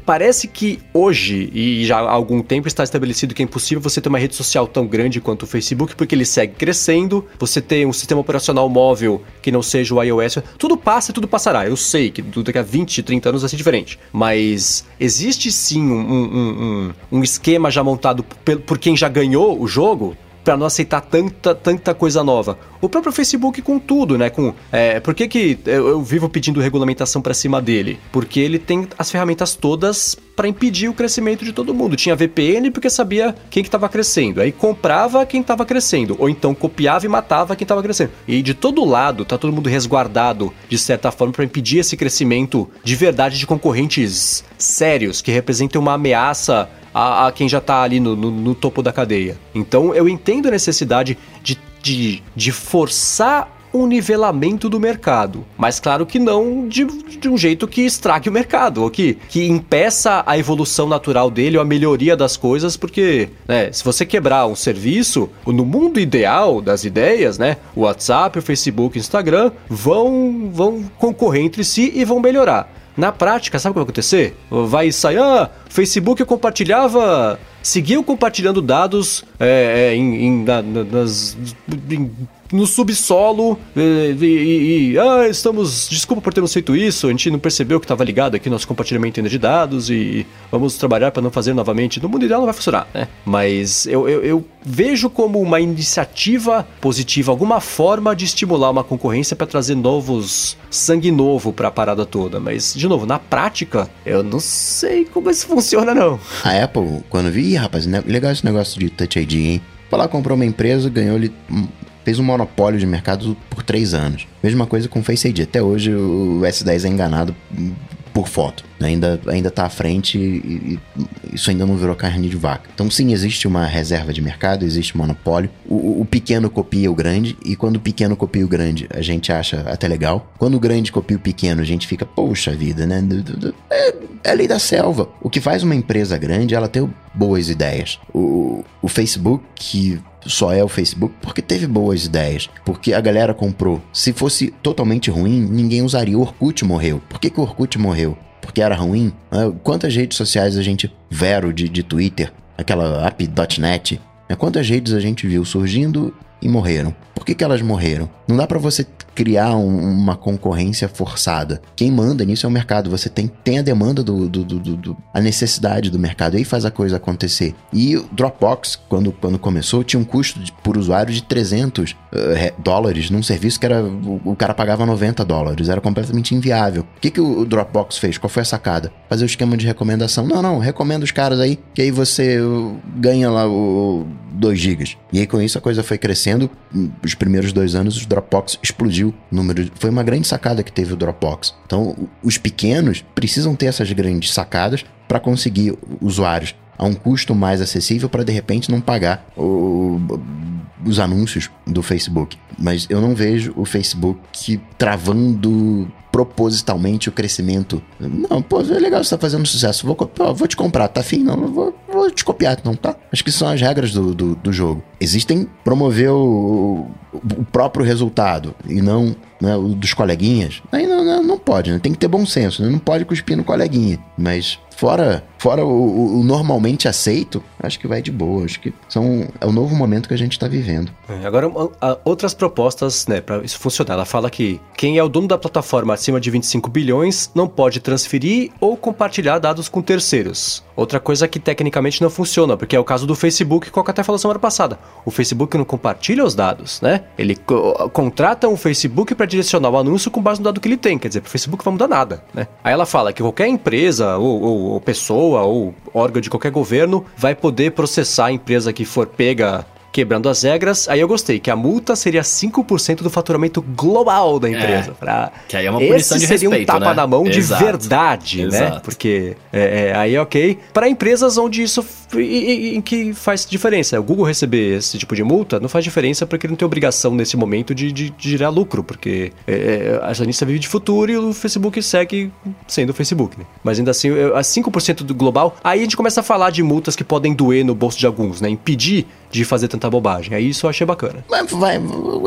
parece que hoje, e já há algum tempo, está estabelecido que é impossível você ter uma rede social tão grande quanto o Facebook, porque ele segue crescendo, você tem um sistema operacional móvel que não seja o iOS, tudo passa e tudo passará. Eu sei que daqui a 20, 30 anos vai ser diferente, mas existe sim um, um, um, um esquema já montado por, por quem já ganhou o jogo para não aceitar tanta, tanta coisa nova. O próprio Facebook com tudo, né? Com, é, por que, que eu, eu vivo pedindo regulamentação para cima dele? Porque ele tem as ferramentas todas para impedir o crescimento de todo mundo. Tinha VPN porque sabia quem que estava crescendo. Aí comprava quem estava crescendo. Ou então copiava e matava quem estava crescendo. E de todo lado tá todo mundo resguardado, de certa forma, para impedir esse crescimento de verdade de concorrentes sérios que representem uma ameaça a, a quem já está ali no, no, no, topo da cadeia. Então eu entendo a necessidade de, de, de forçar um nivelamento do mercado. Mas claro que não de, de, um jeito que estrague o mercado, ou que, que impeça a evolução natural dele ou a melhoria das coisas, porque né, se você quebrar um serviço, no mundo ideal das ideias, né, o WhatsApp, o Facebook, o Instagram vão, vão concorrer entre si e vão melhorar. Na prática, sabe o que vai acontecer? Vai sair, ah, Facebook compartilhava seguiu compartilhando dados é, é, em, em, na, nas, em no subsolo e, e, e, ah, estamos, desculpa por termos feito isso, a gente não percebeu que estava ligado aqui nosso compartilhamento de dados e vamos trabalhar para não fazer novamente. No mundo ideal não vai funcionar, né? Mas eu, eu, eu vejo como uma iniciativa positiva, alguma forma de estimular uma concorrência para trazer novos sangue novo para a parada toda. Mas, de novo, na prática, eu não sei como isso funciona, não. A Apple, quando vi, rapaz, né, legal esse negócio de Touch ID, hein? Foi lá, comprou uma empresa, ganhou ali fez um monopólio de mercado por três anos. Mesma coisa com o Face ID. Até hoje o S10 é enganado por foto. Ainda, ainda tá à frente e, e, isso ainda não virou carne de vaca. Então, sim, existe uma reserva de mercado, existe monopólio. O, o, pequeno copia o grande, e quando o pequeno copia o grande, a gente acha até legal. Quando o grande copia o pequeno, a gente fica, poxa vida, né? É, é lei da selva. O que faz uma empresa grande, ela ter boas ideias. O, o Facebook, que só é o Facebook porque teve boas ideias, porque a galera comprou. Se fosse totalmente ruim, ninguém usaria. O Orkut morreu. Por que, que o Orkut morreu? Porque era ruim? Ah, quantas redes sociais a gente. Vero de, de Twitter, aquela app.net. Né? Quantas redes a gente viu surgindo e morreram? Por que, que elas morreram? Não dá para você criar um, uma concorrência forçada. Quem manda nisso é o mercado. Você tem, tem a demanda do, do, do, do, a necessidade do mercado. Aí faz a coisa acontecer. E o Dropbox, quando, quando começou, tinha um custo de, por usuário de 300 uh, dólares num serviço que era o, o, cara pagava 90 dólares. Era completamente inviável. O que, que o, o Dropbox fez? Qual foi a sacada? Fazer o esquema de recomendação. Não, não, recomenda os caras aí, que aí você uh, ganha lá o 2 gigas. E aí com isso a coisa foi crescendo. Os primeiros dois anos o Dropbox explodiu o número. Foi uma grande sacada que teve o Dropbox. Então, os pequenos precisam ter essas grandes sacadas para conseguir usuários a um custo mais acessível para de repente não pagar o, os anúncios do Facebook. Mas eu não vejo o Facebook travando propositalmente o crescimento. Não, pô, é legal você tá fazendo sucesso. Vou, pô, vou te comprar, tá afim? Não, vou, vou te copiar, não, tá? Acho que são as regras do, do, do jogo. Existem promover o, o próprio resultado e não né, o dos coleguinhas. Aí não, não, não pode, né? Tem que ter bom senso, né? Não pode cuspir no coleguinha. Mas fora, fora o, o, normalmente aceito, acho que vai de boa. Acho que são, é o novo momento que a gente está vivendo. É, agora, outras propostas, né, para isso funcionar. Ela fala que quem é o dono da plataforma acima de 25 bilhões não pode transferir ou compartilhar dados com terceiros. Outra coisa que tecnicamente não funciona, porque é o caso do Facebook, que o até falou semana passada. O Facebook não compartilha os dados, né? Ele co contrata um Facebook para direcionar o anúncio com base no dado que ele tem. Quer dizer, para o Facebook vai mudar nada, né? Aí ela fala que qualquer empresa ou, ou ou pessoa ou órgão de qualquer governo vai poder processar a empresa que for pega quebrando as regras. Aí eu gostei, que a multa seria 5% do faturamento global da empresa. É, pra... Que aí é uma punição Esse de seria respeito, um tapa né? na mão Exato. de verdade, né? Exato. né? Porque é, é, aí é ok. Para empresas onde isso em que faz diferença. O Google receber esse tipo de multa não faz diferença porque ele não tem obrigação nesse momento de, de, de gerar lucro, porque é, é a acionista vive de futuro e o Facebook segue sendo o Facebook, né? Mas ainda assim, a 5% do global, aí a gente começa a falar de multas que podem doer no bolso de alguns, né? Impedir de fazer tanta bobagem. Aí isso eu achei bacana. Mas vai,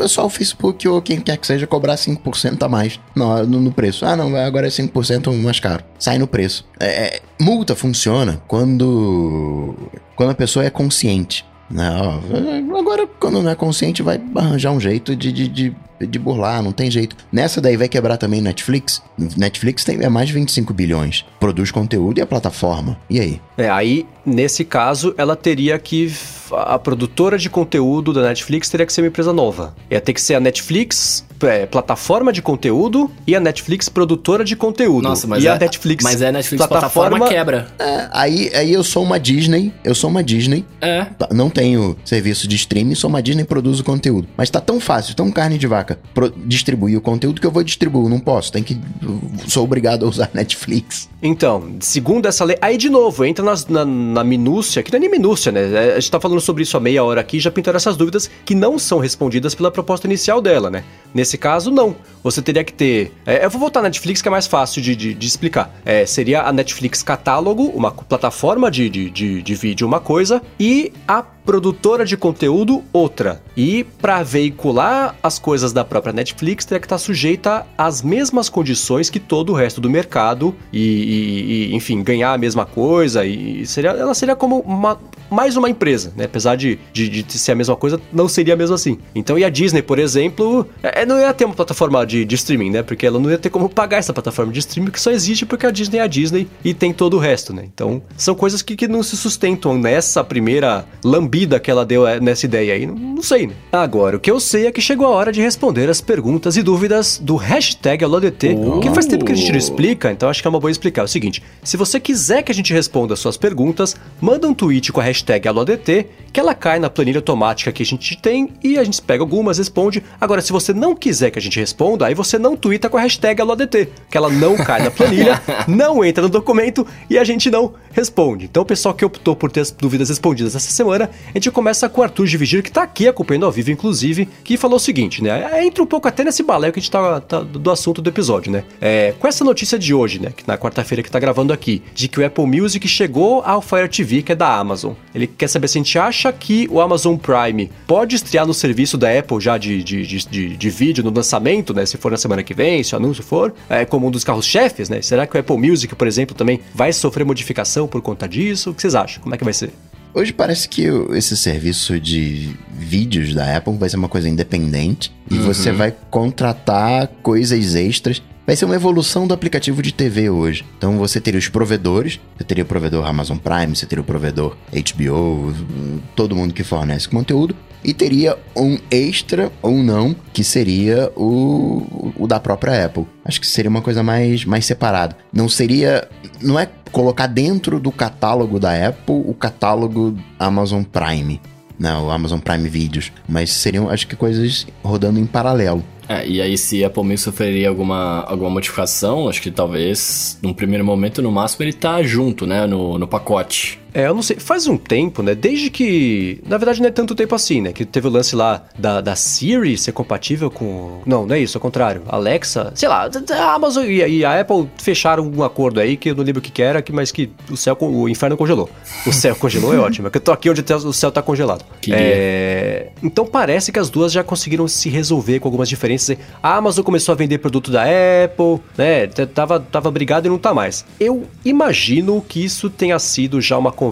é só o Facebook ou quem quer que seja cobrar 5% a mais no, no, no, preço. Ah, não, agora é 5% mais caro. Sai no preço. É, é, multa funciona quando, quando a pessoa é consciente. Né? Agora, quando não é consciente, vai arranjar um jeito de, de, de de burlar, não tem jeito. Nessa daí vai quebrar também Netflix. Netflix tem é mais de 25 bilhões. Produz conteúdo e a plataforma. E aí? É, aí, nesse caso, ela teria que. A produtora de conteúdo da Netflix teria que ser uma empresa nova. Ia ter que ser a Netflix é, plataforma de conteúdo e a Netflix produtora de conteúdo. Nossa, mas e é, a Netflix mas é a Netflix plataforma, plataforma quebra. É, aí, aí eu sou uma Disney, eu sou uma Disney. É. Tá, não tenho serviço de streaming, sou uma Disney e produzo conteúdo. Mas tá tão fácil, tão carne de vaca pro, distribuir o conteúdo que eu vou distribuir. Não posso, tem que. Sou obrigado a usar Netflix. Então, segundo essa lei. Aí, de novo, entra nas, na, na, minúcia, que não é nem minúcia, né? É, a gente tá falando sobre isso há meia hora aqui já pintaram essas dúvidas que não são respondidas pela proposta inicial dela, né? Nesse caso, não. Você teria que ter. É, eu vou voltar na Netflix, que é mais fácil de, de, de explicar. É, seria a Netflix Catálogo, uma plataforma de, de, de, de vídeo, uma coisa, e a produtora de conteúdo outra. E para veicular as coisas da própria Netflix, teria que estar sujeita às mesmas condições que todo o resto do mercado e, e, e enfim, ganhar a mesma coisa. E seria, ela seria como uma mais uma empresa, né? Apesar de, de, de ser a mesma coisa, não seria mesmo assim. Então, e a Disney, por exemplo, é, é, não ia ter uma plataforma de, de streaming, né? Porque ela não ia ter como pagar essa plataforma de streaming que só existe porque a Disney é a Disney e tem todo o resto, né? Então, são coisas que, que não se sustentam nessa primeira lambida que ela deu é, nessa ideia aí. Não, não sei, né? Agora, o que eu sei é que chegou a hora de responder as perguntas e dúvidas do hashtag AloDT, oh. que faz tempo que a gente não explica, então acho que é uma boa explicar. É o seguinte, se você quiser que a gente responda suas perguntas, manda um tweet com a hashtag AloADT, que ela cai na planilha automática que a gente tem e a gente pega algumas, responde. Agora, se você não quiser que a gente responda, aí você não twitta com a hashtag AloADT, que ela não cai na planilha, não entra no documento e a gente não responde. Então, o pessoal que optou por ter as dúvidas respondidas essa semana, a gente começa com o Arthur de Vigir, que tá aqui acompanhando ao vivo, inclusive, que falou o seguinte, né? Entra um pouco até nesse balé que a gente tá, tá do assunto do episódio, né? É, com essa notícia de hoje, né? Que na quarta-feira que tá gravando aqui, de que o Apple Music chegou ao Fire TV, que é da Amazon. Ele quer saber se a gente acha que o Amazon Prime pode estrear no serviço da Apple já de, de, de, de, de vídeo no lançamento, né? Se for na semana que vem, se o anúncio for, é como um dos carros-chefes, né? Será que o Apple Music, por exemplo, também vai sofrer modificação por conta disso? O que vocês acham? Como é que vai ser? Hoje parece que esse serviço de vídeos da Apple vai ser uma coisa independente e uhum. você vai contratar coisas extras vai ser uma evolução do aplicativo de TV hoje. Então você teria os provedores, você teria o provedor Amazon Prime, você teria o provedor HBO, todo mundo que fornece conteúdo, e teria um extra ou não, que seria o, o da própria Apple. Acho que seria uma coisa mais, mais separada. Não seria. Não é colocar dentro do catálogo da Apple o catálogo Amazon Prime. Não, o Amazon Prime Videos. Mas seriam, acho que, coisas rodando em paralelo. É, e aí se a Apple Music sofreria alguma, alguma modificação, acho que talvez, num primeiro momento, no máximo, ele tá junto, né, no, no pacote. É, eu não sei, faz um tempo, né? Desde que. Na verdade, não é tanto tempo assim, né? Que teve o lance lá da, da Siri ser compatível com. Não, não é isso, ao contrário. Alexa, sei lá, a Amazon e, e a Apple fecharam um acordo aí que eu não lembro o que, que era, que, mas que o céu, o inferno congelou. O céu congelou é ótimo, é que eu tô aqui onde o céu tá congelado. É... Então parece que as duas já conseguiram se resolver com algumas diferenças. A Amazon começou a vender produto da Apple, né? Tava, tava brigado e não tá mais. Eu imagino que isso tenha sido já uma conversa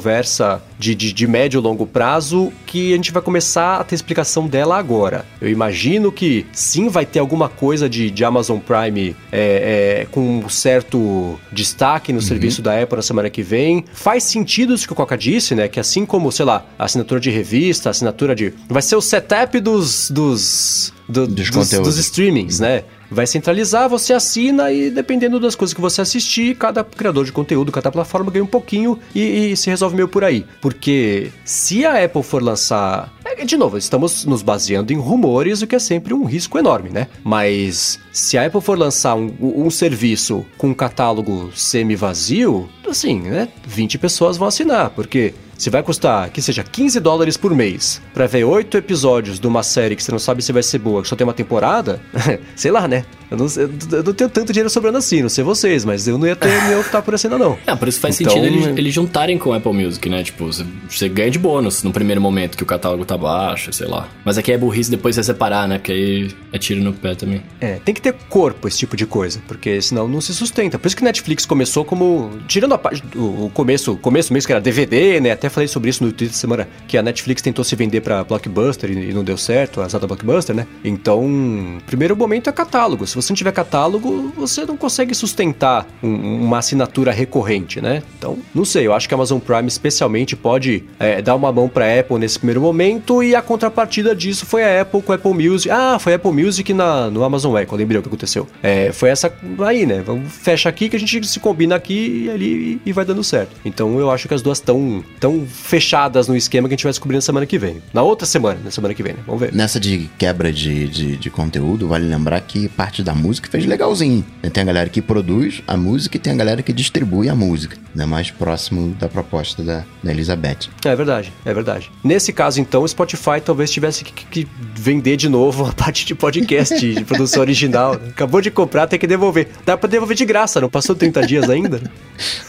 de, de, de médio e longo prazo que a gente vai começar a ter explicação dela agora. Eu imagino que sim vai ter alguma coisa de, de Amazon Prime é, é, com um certo destaque no uhum. serviço da Apple na semana que vem. Faz sentido isso que o Coca disse, né? Que assim como, sei lá, assinatura de revista, assinatura de. Vai ser o setup dos. dos do, dos, dos, dos, streamings, né? Vai centralizar, você assina e dependendo das coisas que você assistir, cada criador de conteúdo, cada plataforma ganha um pouquinho e, e se resolve meio por aí. Porque se a Apple for lançar. É, de novo, estamos nos baseando em rumores, o que é sempre um risco enorme, né? Mas se a Apple for lançar um, um serviço com um catálogo semi-vazio, assim, né? 20 pessoas vão assinar, porque se vai custar que seja 15 dólares por mês para ver oito episódios de uma série que você não sabe se vai ser boa, que só tem uma temporada, sei lá, né? Eu não, eu não, tenho tanto dinheiro sobrando assim, não sei vocês, mas eu não ia ter nem optar por essa ainda não. É, por isso faz então, sentido eles, eles juntarem com o Apple Music, né? Tipo, você, você, ganha de bônus no primeiro momento que o catálogo tá baixo, sei lá. Mas aqui é burrice depois você separar, né? Porque aí é tiro no pé também. É, tem que ter corpo esse tipo de coisa, porque senão não se sustenta. Por isso que Netflix começou como. Tirando a parte. O começo, começo mesmo que era DVD, né? Até falei sobre isso no Twitter semana que a Netflix tentou se vender pra Blockbuster e, e não deu certo, a da Blockbuster, né? Então, primeiro momento é catálogo. Se você não tiver catálogo, você não consegue sustentar um, uma assinatura recorrente, né? Então, não sei, eu acho que a Amazon Prime especialmente pode é, dar uma mão para Apple nesse primeiro momento e a contrapartida disso foi a Apple com a Apple Music. Ah, foi a Apple Music na, no Amazon Echo, lembrei o que aconteceu. É, foi essa aí, né? Vamos fecha aqui que a gente se combina aqui e ali e, e vai dando certo. Então, eu acho que as duas estão tão fechadas no esquema que a gente vai descobrir na semana que vem. Na outra semana, na semana que vem, né? Vamos ver. Nessa de quebra de, de, de conteúdo, vale lembrar que parte da música fez legalzinho. Tem a galera que produz a música e tem a galera que distribui a música. Né? Mais próximo da proposta da, da Elizabeth. É verdade, é verdade. Nesse caso, então, o Spotify talvez tivesse que, que vender de novo a parte de podcast, de produção original. Né? Acabou de comprar, tem que devolver. Dá pra devolver de graça, não passou 30 dias ainda?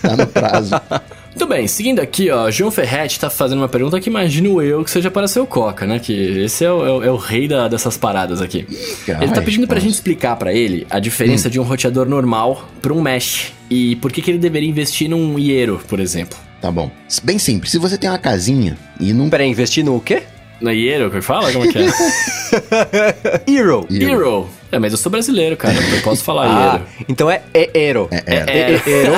tá no prazo. Muito bem, seguindo aqui, ó, João Ferretti tá fazendo uma pergunta que imagino eu que seja para seu Coca, né? Que esse é o, é o, é o rei da, dessas paradas aqui. ele tá pedindo pra gente explicar para ele a diferença hum. de um roteador normal para um mesh e por que, que ele deveria investir num Iero, por exemplo. Tá bom. Bem simples. Se você tem uma casinha e não. Peraí, investir no quê? Na Hero, que fala? Como é que é? Hero. Hero. É, mas eu sou brasileiro, cara. Eu posso falar Ah, Hero. então é Eero. É, é. É Eero.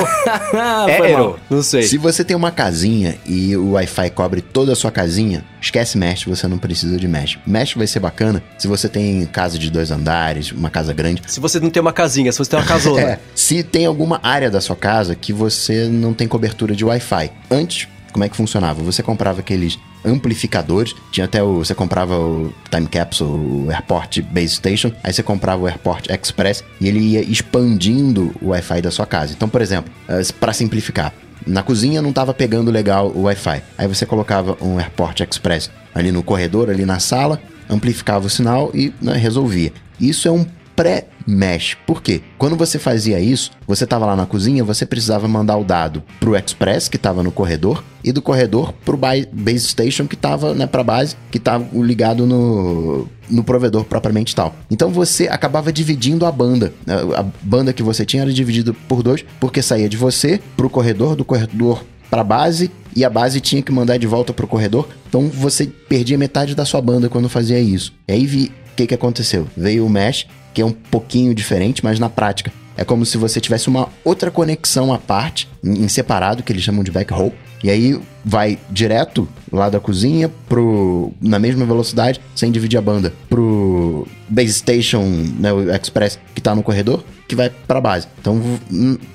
É mal. Não sei. Se você tem uma casinha e o Wi-Fi cobre toda a sua casinha, esquece Mesh, você não precisa de Mesh. Mesh vai ser bacana se você tem casa de dois andares, uma casa grande. Se você não tem uma casinha, se você tem uma casona. É, se tem alguma área da sua casa que você não tem cobertura de Wi-Fi. Antes, como é que funcionava? Você comprava aqueles amplificadores, tinha até o. Você comprava o Time Capsule, o Airport Base Station, aí você comprava o Airport Express e ele ia expandindo o Wi-Fi da sua casa. Então, por exemplo, para simplificar, na cozinha não estava pegando legal o Wi-Fi. Aí você colocava um Airport Express ali no corredor, ali na sala, amplificava o sinal e né, resolvia. Isso é um pré-mesh. Por quê? Quando você fazia isso, você estava lá na cozinha, você precisava mandar o dado pro Express, que estava no corredor, e do corredor pro ba- base station, que estava né, para base, que estava ligado no, no provedor propriamente tal. Então você acabava dividindo a banda. A a banda que você tinha era dividida por dois, porque saía de você pro corredor, do corredor para base e a base tinha que mandar de volta pro corredor. Então você perdia metade da sua banda quando fazia isso. E aí vi o que, que aconteceu. Veio o mesh, que é um pouquinho diferente, mas na prática é como se você tivesse uma outra conexão à parte, em separado, que eles chamam de backhaul. E aí vai direto lá da cozinha pro na mesma velocidade, sem dividir a banda, pro base station, né, o express que tá no corredor, que vai pra base. Então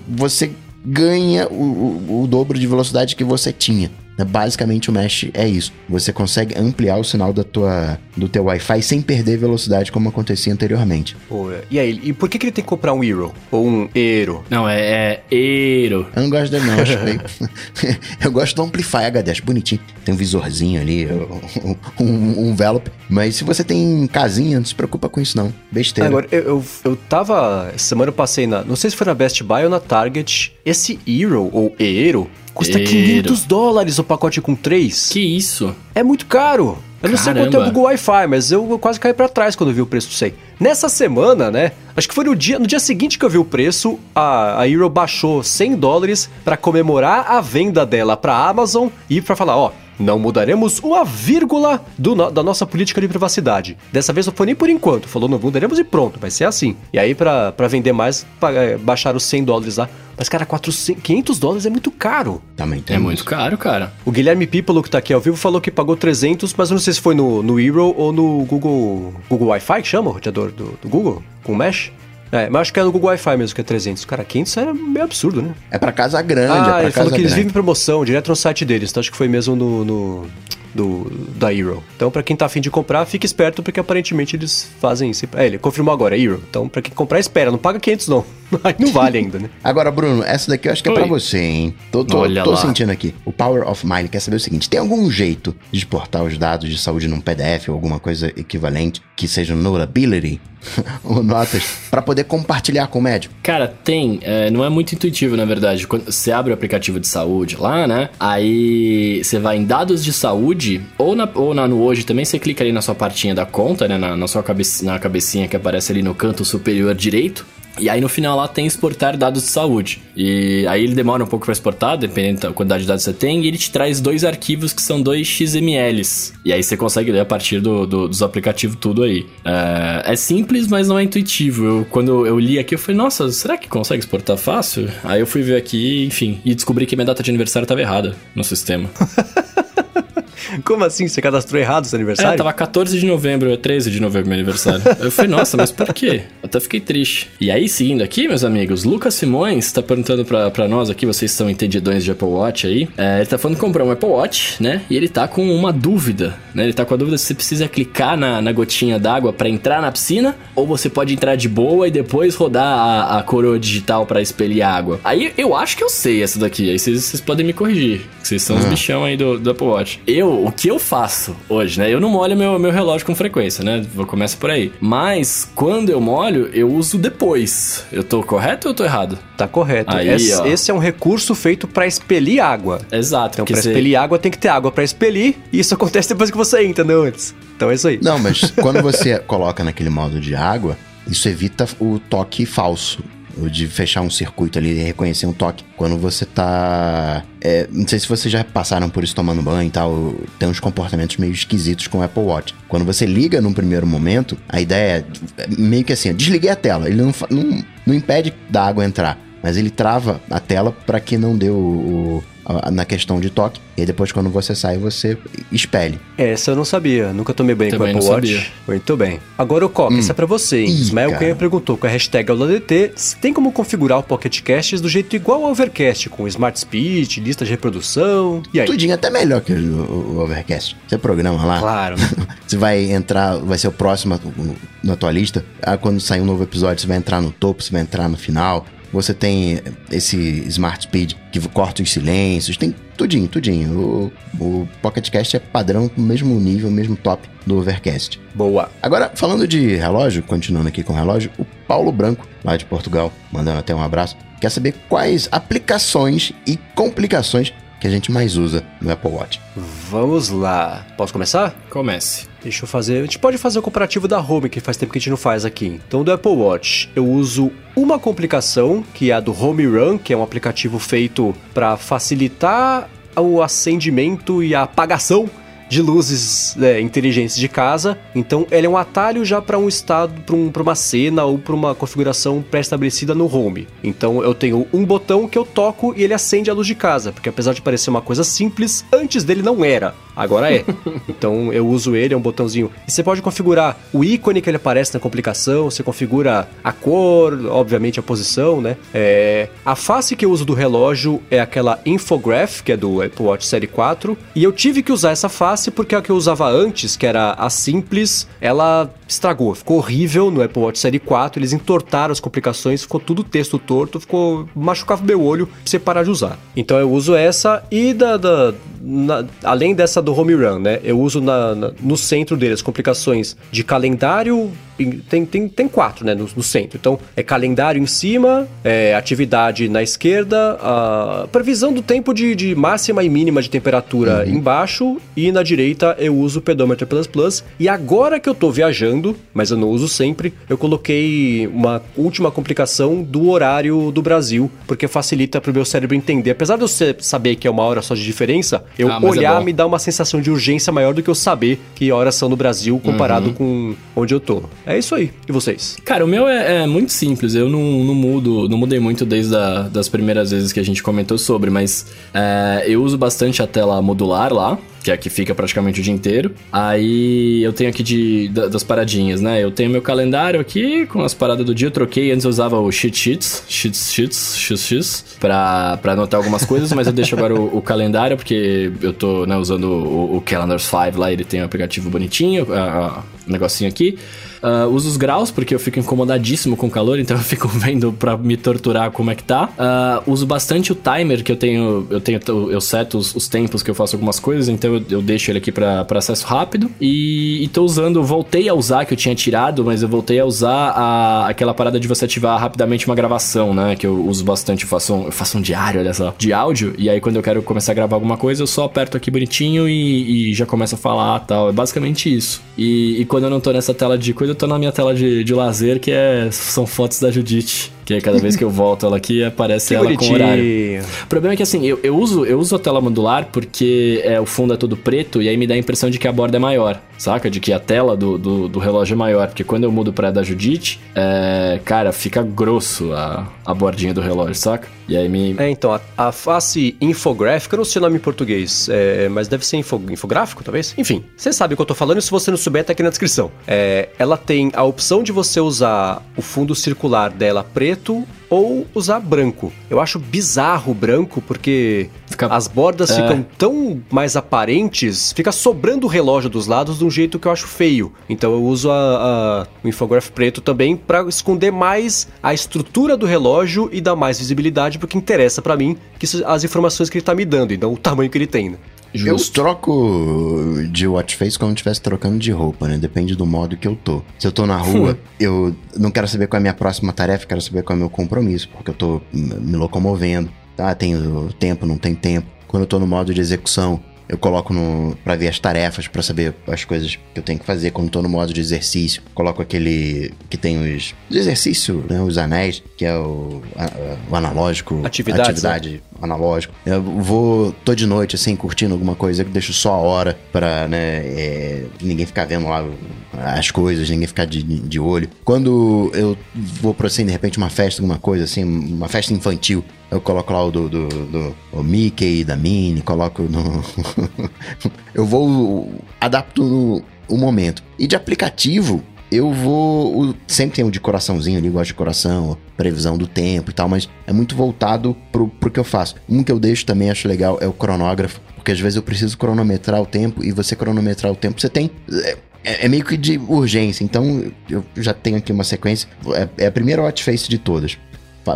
você ganha o, o- o dobro de velocidade que você tinha. Né? Basicamente o mesh é isso. Você consegue ampliar o sinal da tua, do teu Wi-Fi sem perder velocidade como acontecia anteriormente. Pô, e aí, e por que, que ele tem que comprar um Hero? Ou um Eero? Não, é, é Hero. Eu não gosto dele não, acho feio. Eu gosto do Amplify HD, acho bonitinho. Tem um visorzinho ali, um, um envelope. Mas se você tem casinha, não se preocupa com isso não. Besteira. Agora, eu, eu, eu tava. Semana eu passei na. Não sei se foi na Best Buy ou na Target. Esse Hero ou Eero custa Eero. 500 dólares o pacote com 3. Que isso? É muito caro. Eu não sei quanto é o Caramba. Google Wi-Fi, mas eu quase caí pra trás quando vi o preço disso aí. Nessa semana, né? Acho que foi no dia, no dia seguinte que eu vi o preço, a, a Euro baixou 100 dólares pra comemorar a venda dela pra Amazon e pra falar, ó, não mudaremos uma vírgula do da nossa política de privacidade. Dessa vez não foi nem por enquanto, falou não mudaremos e pronto, vai ser assim. E aí pra, pra vender mais, pa- é, baixaram os 100 dólares lá. Mas cara, 400, 500 dólares é muito caro. Também tem É muito caro, cara. O Guilherme Pípolo, que tá aqui ao vivo, falou que pagou 300, mas eu não sei se foi no, no Hero ou no Google Google Wi-Fi, que chama o roteador do, do Google, com Mesh. É, mas acho que é no Google Wi-Fi mesmo, que é 300. Cara, 500 era meio absurdo, né? É pra casa grande, é ah, pra ele casa falou que eles vivem em promoção, direto no site deles, então acho que foi mesmo no... no do, da Hero. Então, pra quem tá afim de comprar, fique esperto, porque aparentemente eles fazem isso. É, ele confirmou agora, Hero. Então, pra quem comprar, espera, não paga 500 não. Aí não vale ainda, né? Agora, Bruno, essa daqui eu acho que é pra você, hein? Tô, tô, Olha tô lá. sentindo aqui. O Power of Mind quer saber o seguinte: tem algum jeito de exportar os dados de saúde num PDF ou alguma coisa equivalente que seja um Notability ou notas pra poder compartilhar com o médico? Cara, tem. é, não é muito intuitivo, na verdade. Quando você abre o aplicativo de saúde lá, né? Aí você vai em dados de saúde, ou, na, ou na, no hoje também, você clica ali na sua partinha da conta, né? Na, na sua cabe, na cabecinha que aparece ali no canto superior direito. E aí no final lá tem exportar dados de saúde. E aí ele demora um pouco para exportar, dependendo da quantidade de dados que você tem, e ele te traz dois arquivos que são dois XMLs. E aí você consegue ler a partir do, do- dos aplicativos tudo aí. É, é simples, mas não é intuitivo. Eu, quando eu li aqui, eu falei, nossa, será que consegue exportar fácil? Aí eu fui ver aqui, enfim, e descobri que minha data de aniversário estava errada no sistema. Como assim? Você cadastrou errado seu É, aniversário? tava 14 de novembro, é 13 de novembro meu aniversário. Eu falei, nossa, mas por quê? Eu até fiquei triste. E aí, seguindo aqui, meus amigos, Lucas Simões tá perguntando pra, pra nós aqui, vocês são entendidões de Apple Watch aí. É, ele tá falando que comprou um Apple Watch, né? E ele tá com uma dúvida, né? Ele tá com a dúvida se você precisa clicar na, na gotinha d'água pra entrar na piscina, ou você pode entrar de boa e depois rodar a, a coroa digital pra expelir água. Aí eu acho que eu sei essa daqui, aí vocês, vocês podem me corrigir, vocês são os bichão aí do, do Apple Watch. Eu, o que eu faço hoje, né? Eu não molho meu, meu relógio com frequência, né? Vou começar por aí. Mas quando eu molho, eu uso depois. Eu tô correto ou eu tô errado? Tá correto. Aí, esse, ó. esse é um recurso feito pra expelir água. Exato. Então, pra você- expelir água, tem que ter água pra expelir, e isso acontece depois que você entra, não antes. Então é isso aí. Não, mas quando você coloca naquele modo de água, isso evita o toque falso. De fechar um circuito ali e reconhecer um toque. Quando você tá. É, não sei se vocês já passaram por isso tomando banho e tal. Tem uns comportamentos meio esquisitos com o Apple Watch. Quando você liga num primeiro momento, a ideia é meio que assim: desliguei a tela. Ele não, não, não impede da água entrar mas ele trava a tela para que não dê o, o, na questão de toque. E depois, quando você sai, você espelhe. Essa eu não sabia. Nunca tomei banho Também com o Apple Watch. Sabia. Muito bem. Agora o Coca, hum. isso é pra você, hein? Ih, Ismael Cunha perguntou com a hashtag AulaDT se tem como configurar o Pocket Casts do jeito igual ao Overcast, com Smart Speed, lista de reprodução. E aí? Tudinho até melhor que o, o Overcast. Você programa lá. Claro. você vai entrar, vai ser o próximo na tua lista. Ah, quando sair um novo episódio, você vai entrar no topo, você vai entrar no final. Você tem esse Smart Speed que corta os silêncios, tem tudinho, tudinho. O, o Pocket Cast é padrão com o mesmo nível, mesmo top do Overcast. Boa. Agora, falando de relógio, continuando aqui com o relógio, o Paulo Branco, lá de Portugal, mandando até um abraço, quer saber quais aplicações e complicações que a gente mais usa no Apple Watch. Vamos lá. Posso começar? Comece. Deixa eu fazer. A gente pode fazer o comparativo da Home, que faz tempo que a gente não faz aqui. Então, do Apple Watch, eu uso uma complicação, que é a do Home Run, que é um aplicativo feito para facilitar o acendimento e a apagação de luzes é, inteligentes de casa. Então, ele é um atalho já para um estado, para um, uma cena ou para uma configuração pré-estabelecida no home. Então, eu tenho um botão que eu toco e ele acende a luz de casa, porque apesar de parecer uma coisa simples, antes dele não era. Agora é. então, eu uso ele, é um botãozinho. E você pode configurar o ícone que ele aparece na complicação, você configura a cor, obviamente a posição, né? É, a face que eu uso do relógio é aquela Infograph, que é do Apple Watch Série 4, e eu tive que usar essa face porque a que eu usava antes, que era a simples, ela estragou, ficou horrível no Apple Watch Série 4, eles entortaram as complicações, ficou tudo texto torto, ficou machucava meu olho pra você parar de usar. Então eu uso essa e da, da na, além dessa do home run, né? Eu uso na, na, no centro dele as complicações de calendário, tem, tem, tem quatro, né? No, no centro. Então é calendário em cima, é, atividade na esquerda, a previsão do tempo de, de máxima e mínima de temperatura uhum. embaixo e na direita eu uso o Pedometer Plus Plus. E agora que eu tô viajando, mas eu não uso sempre, eu coloquei uma última complicação do horário do Brasil, porque facilita pro meu cérebro entender. Apesar de eu saber que é uma hora só de diferença, eu ah, é olhar é me dá uma sensação de urgência maior do que eu saber que horas são no Brasil comparado uhum. com onde eu tô. É isso aí. E vocês? Cara, o meu é, é muito simples. Eu não, não mudo, não mudei muito desde a, das primeiras vezes que a gente comentou sobre, mas é, eu uso bastante a tela modular lá que é a que fica praticamente o dia inteiro. Aí eu tenho aqui de, das paradinhas, né? Eu tenho meu calendário aqui com as paradas do dia. Eu troquei, antes eu usava o Sheet Sheets, Sheets Sheets, Sheets pra, pra anotar algumas coisas, mas eu deixo agora o, o calendário, porque eu tô né, usando o, o Calendars 5 lá, ele tem um aplicativo bonitinho, o negocinho aqui. Uh, uso os graus, porque eu fico incomodadíssimo com o calor, então eu fico vendo pra me torturar como é que tá. Uh, uso bastante o timer, que eu tenho. Eu tenho. Eu seto os, os tempos que eu faço algumas coisas, então eu, eu deixo ele aqui pra, pra acesso rápido. E, e tô usando, voltei a usar, que eu tinha tirado, mas eu voltei a usar a, aquela parada de você ativar rapidamente uma gravação, né? Que eu uso bastante, eu faço um, eu faço um diário, olha só, de áudio. E aí quando eu quero começar a gravar alguma coisa, eu só aperto aqui bonitinho e, e já começo a falar tal. É basicamente isso. E, e quando eu não tô nessa tela de coisa, eu tô na minha tela de, de lazer, que é, são fotos da Judite. Que cada vez que eu volto ela aqui, aparece que ela bonitinho. com horário. O problema é que assim, eu, eu, uso, eu uso a tela modular porque é, o fundo é todo preto e aí me dá a impressão de que a borda é maior, saca? De que a tela do, do, do relógio é maior. Porque quando eu mudo pra da Judite, é, cara, fica grosso a, a bordinha do relógio, saca? E aí me. É, então, a, a face infográfica, eu não sei o nome em português, é, mas deve ser info, infográfico, talvez? Enfim, você sabe o que eu tô falando, e se você não souber, tá aqui na descrição. É, ela tem a opção de você usar o fundo circular dela preto ou usar branco. Eu acho bizarro o branco porque fica... as bordas é. ficam tão mais aparentes, fica sobrando o relógio dos lados de um jeito que eu acho feio. Então eu uso a, a, o infograph preto também para esconder mais a estrutura do relógio e dar mais visibilidade porque interessa para mim que as informações que ele tá me dando e não o tamanho que ele tem. Né? Justo. Eu troco de watch face como se estivesse trocando de roupa, né? Depende do modo que eu tô. Se eu tô na rua, eu não quero saber qual é a minha próxima tarefa, quero saber qual é o meu compromisso, porque eu tô me locomovendo. Ah, tenho tempo, não tem tempo. Quando eu tô no modo de execução, eu coloco no para ver as tarefas, para saber as coisas que eu tenho que fazer quando tô no modo de exercício. Coloco aquele que tem os, os exercícios, né, os anéis, que é o, a, o analógico, Atividades, atividade né? analógico. Eu vou tô de noite assim curtindo alguma coisa, deixo só a hora para né, é, ninguém ficar vendo lá as coisas, ninguém ficar de, de olho. Quando eu vou pra assim, de repente uma festa, alguma coisa assim, uma festa infantil, eu coloco lá o do, do, do o Mickey, da Minnie, coloco no. eu vou. adapto no, o momento. E de aplicativo, eu vou. Sempre tem um de coraçãozinho ali, gosto de coração, previsão do tempo e tal, mas é muito voltado pro, pro que eu faço. Um que eu deixo também, acho legal, é o cronógrafo, porque às vezes eu preciso cronometrar o tempo e você cronometrar o tempo, você tem. É, é meio que de urgência, então eu já tenho aqui uma sequência. É, é a primeira hotface de todas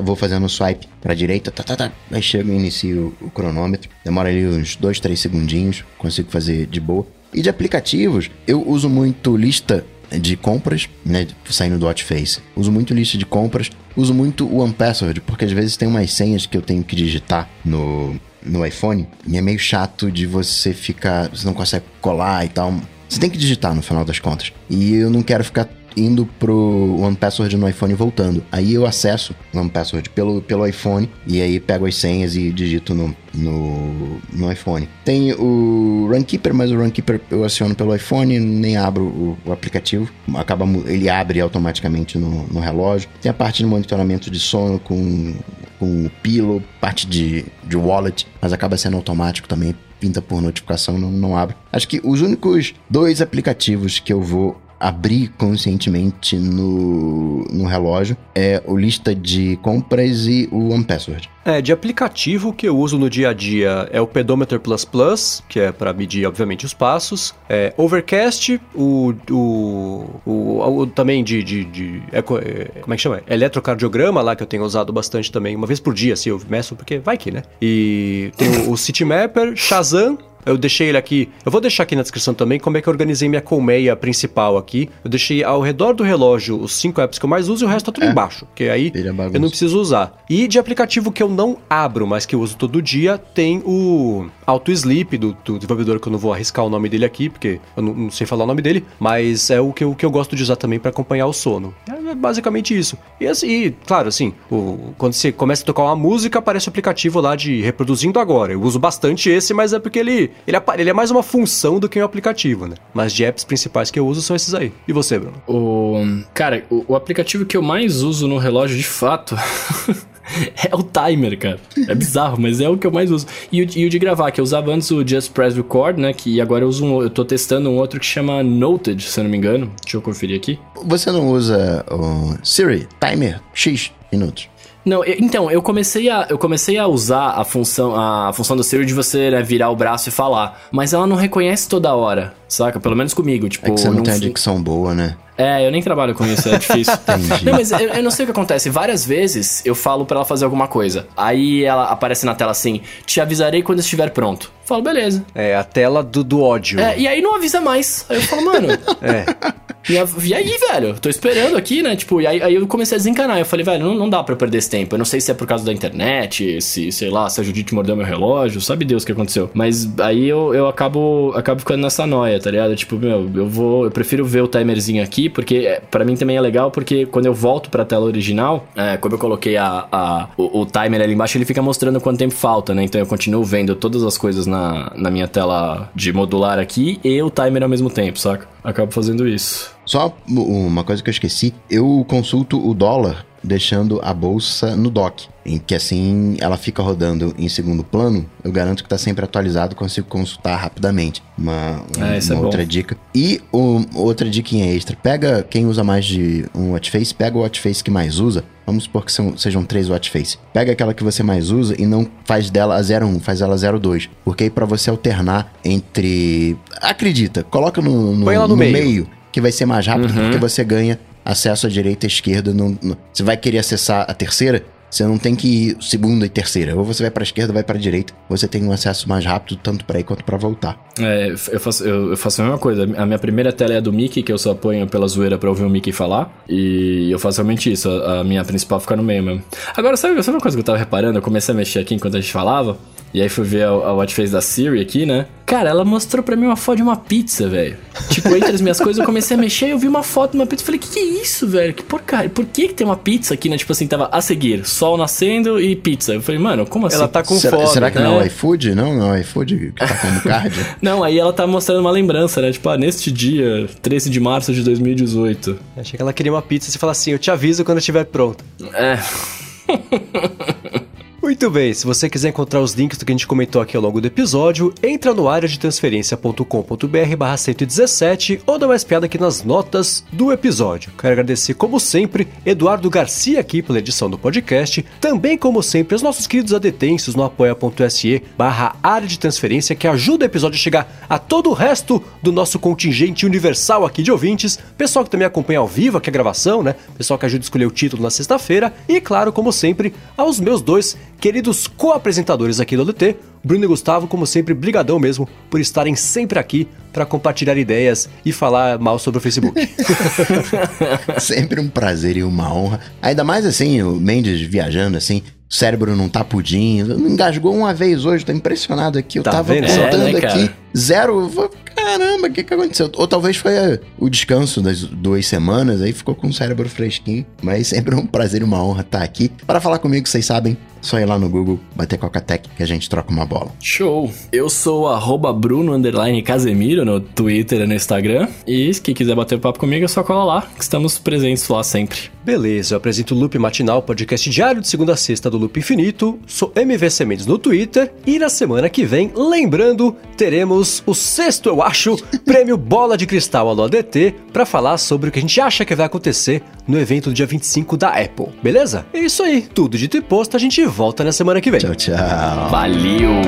vou fazendo um swipe pra direita, tá, tá, tá. Aí chego e inicio o, cronômetro. Demora ali uns 2, 3 segundinhos, consigo fazer de boa. E de aplicativos, eu uso muito lista de compras, né, saindo do Hotface. Uso muito lista de compras, uso muito o OnePassword, porque às vezes tem umas senhas que eu tenho que digitar no, no iPhone e é meio chato de você ficar, você não consegue colar e tal. Você tem que digitar no final das contas. E eu não quero ficar indo pro One Password no iPhone e voltando. Aí eu acesso o One Password pelo, pelo iPhone e aí pego as senhas e digito no, no, no iPhone. Tem o Runkeeper, mas o Runkeeper eu aciono pelo iPhone, nem abro o, o aplicativo. Acaba, ele abre automaticamente no, no relógio. Tem a parte de monitoramento de sono com, com o Pilo, parte de, de wallet, mas acaba sendo automático também pinta por notificação, não, não abre. Acho que os únicos dois aplicativos que eu vou abrir conscientemente no, no relógio é o lista de compras e o One Password. É, de aplicativo que eu uso no dia a dia é o Pedometer Plus Plus, que é para medir, obviamente, os passos. É, Overcast, o, o, o, o também de, de, de eco, é, como é que chama? Eletrocardiograma lá, que eu tenho usado bastante também, uma vez por dia, assim, eu meço, porque vai que, né? E tem o, o Citymapper, Shazam, eu deixei ele aqui. Eu vou deixar aqui na descrição também como é que eu organizei minha colmeia principal aqui. Eu deixei ao redor do relógio os cinco apps que eu mais uso e o resto tá tudo é. embaixo. Porque aí eu não preciso usar. E de aplicativo que eu não abro, mas que eu uso todo dia, tem o Auto Sleep do, do desenvolvedor que eu não vou arriscar o nome dele aqui, porque eu não, não sei falar o nome dele, mas é o que eu, que eu gosto de usar também para acompanhar o sono. É basicamente isso. E assim, claro, assim, o, quando você começa a tocar uma música, aparece o aplicativo lá de reproduzindo agora. Eu uso bastante esse, mas é porque ele ele, ele é mais uma função do que um aplicativo, né? Mas de apps principais que eu uso são esses aí. E você, Bruno? O... Cara, o, o aplicativo que eu mais uso no relógio, de fato... é o timer, cara. É bizarro, mas é o que eu mais uso. E o, e o, de gravar, que eu usava antes o Just Press Record, né? Que agora eu uso um, eu tô testando um outro que chama Noted, se eu não me engano. Deixa eu conferir aqui. Você não usa o Siri Timer X minutos? Não, eu, então, eu comecei, a, eu comecei a usar a função, a função do Siri de você né, virar o braço e falar, mas ela não reconhece toda hora, saca? Pelo menos comigo, tipo... É que você não, não tem a dicção boa, né? É, eu nem trabalho com isso, é difícil. Não, mas eu, eu, não sei o que acontece. Várias vezes eu falo para ela fazer alguma coisa. Aí ela aparece na tela assim: te avisarei quando estiver pronto. Eu falo, beleza. É, a tela do, do ódio. É, e aí não avisa mais. Aí eu falo, mano. é. E, aí, velho? Tô esperando aqui, né? Tipo, e aí, aí, eu comecei a desencanar. Eu falei, velho, não, não dá pra perder esse tempo. Eu não sei se é por causa da internet, se, sei lá, se a Judite mordeu meu relógio, sabe Deus o que aconteceu. Mas aí eu, eu acabo, acabo ficando nessa noia, tá ligado? Tipo, meu, eu vou. Eu prefiro ver o timerzinho aqui, porque para mim também é legal, porque quando eu volto pra tela original, é, como eu coloquei a, a o, o, timer ali embaixo, ele fica mostrando quanto tempo falta, né? Então eu continuo vendo todas as coisas na, na minha tela de modular aqui e o timer ao mesmo tempo, saca? Acabo fazendo isso. Só uma coisa que eu esqueci, eu consulto o dólar deixando a bolsa no dock, em que assim ela fica rodando em segundo plano. Eu garanto que está sempre atualizado, consigo consultar rapidamente. Uma, é, uma é outra bom. dica. E um, outra dica extra: pega quem usa mais de um watchface, pega o watchface que mais usa. Vamos supor que são, sejam três watchface. Pega aquela que você mais usa e não faz dela a 01, faz ela 02. Porque aí para você alternar entre. Acredita, coloca no, no, no, no meio. meio que vai ser mais rápido, uhum. porque você ganha acesso à direita e à esquerda. Não, não, você vai querer acessar a terceira, você não tem que ir segunda e terceira. Ou você vai para esquerda, vai para direita. Você tem um acesso mais rápido, tanto para ir quanto para voltar. É, eu faço, eu, eu, faço a mesma coisa. A minha primeira tela é a do Mickey, que eu só ponho pela zoeira para ouvir o Mickey falar. E eu faço realmente isso. A, a minha principal fica no meio mesmo. Agora, sabe, sabe uma coisa que eu tava reparando? Eu comecei a mexer aqui enquanto a gente falava. E aí fui ver a, a Watch Face da Siri aqui, né? Cara, ela mostrou pra mim uma foto de uma pizza, velho. Tipo, entre as minhas coisas, eu comecei a mexer e eu vi uma foto de uma pizza. Falei, que que é isso, velho? Que porcaria. Por que que tem uma pizza aqui, né? Tipo assim, tava a seguir, sol nascendo e pizza. Eu falei, mano, como assim? Ela tá com será, fome. será que não é né? o iFood? Não, não é o iFood que tá como card? Não, aí ela tá mostrando uma lembrança, né? Tipo, ah, neste dia, 13 de março de 2018. Achei que ela queria uma pizza e você fala assim, eu te aviso quando estiver pronta. É. Muito bem, se você quiser encontrar os links do que a gente comentou aqui ao longo do episódio, entra no área de transferência.com.br barra 117 ou dá uma espiada aqui nas notas do episódio. Quero agradecer, como sempre, Eduardo Garcia aqui pela edição do podcast, também, como sempre, os nossos queridos adetensos no apoia.se barra área de transferência que ajuda o episódio a chegar a todo o resto do nosso contingente universal aqui de ouvintes, pessoal que também acompanha ao vivo aqui a gravação, né? Pessoal que ajuda a escolher o título na sexta-feira e, claro, como sempre, aos meus dois queridos co-apresentadores aqui do ADT, Bruno e Gustavo, como sempre, brigadão mesmo por estarem sempre aqui para compartilhar ideias e falar mal sobre o Facebook. Sempre um prazer e uma honra. Ainda mais assim, o Mendes viajando assim, o cérebro não tá pudim. Engasgou uma vez hoje, tô impressionado aqui. Eu Tá tava vendo? contando É, né, aqui, zero. Caramba, o que que aconteceu? Ou talvez foi eh, o descanso das duas semanas, aí ficou com o cérebro fresquinho. Mas sempre um prazer e uma honra estar aqui. Para falar comigo, vocês sabem, só ir lá no Google, bater Coca-Tech, que a gente troca uma bola. Show! Eu sou o arroba Bruno underline Casemiro no Twitter e no Instagram. E se quem quiser bater papo comigo é só cola lá, que estamos presentes lá sempre. Beleza, eu apresento o Loop Matinal, podcast diário de segunda a sexta do Loop Infinito. Sou MVC Mendes no Twitter. E na semana que vem, lembrando, teremos o sexto, eu acho, prêmio Bola de Cristal Alô ADT para falar sobre o que a gente acha que vai acontecer no evento do dia 25 da Apple. Beleza? É isso aí, tudo dito e posto, a gente volta na semana que vem. Tchau, tchau. Valeu!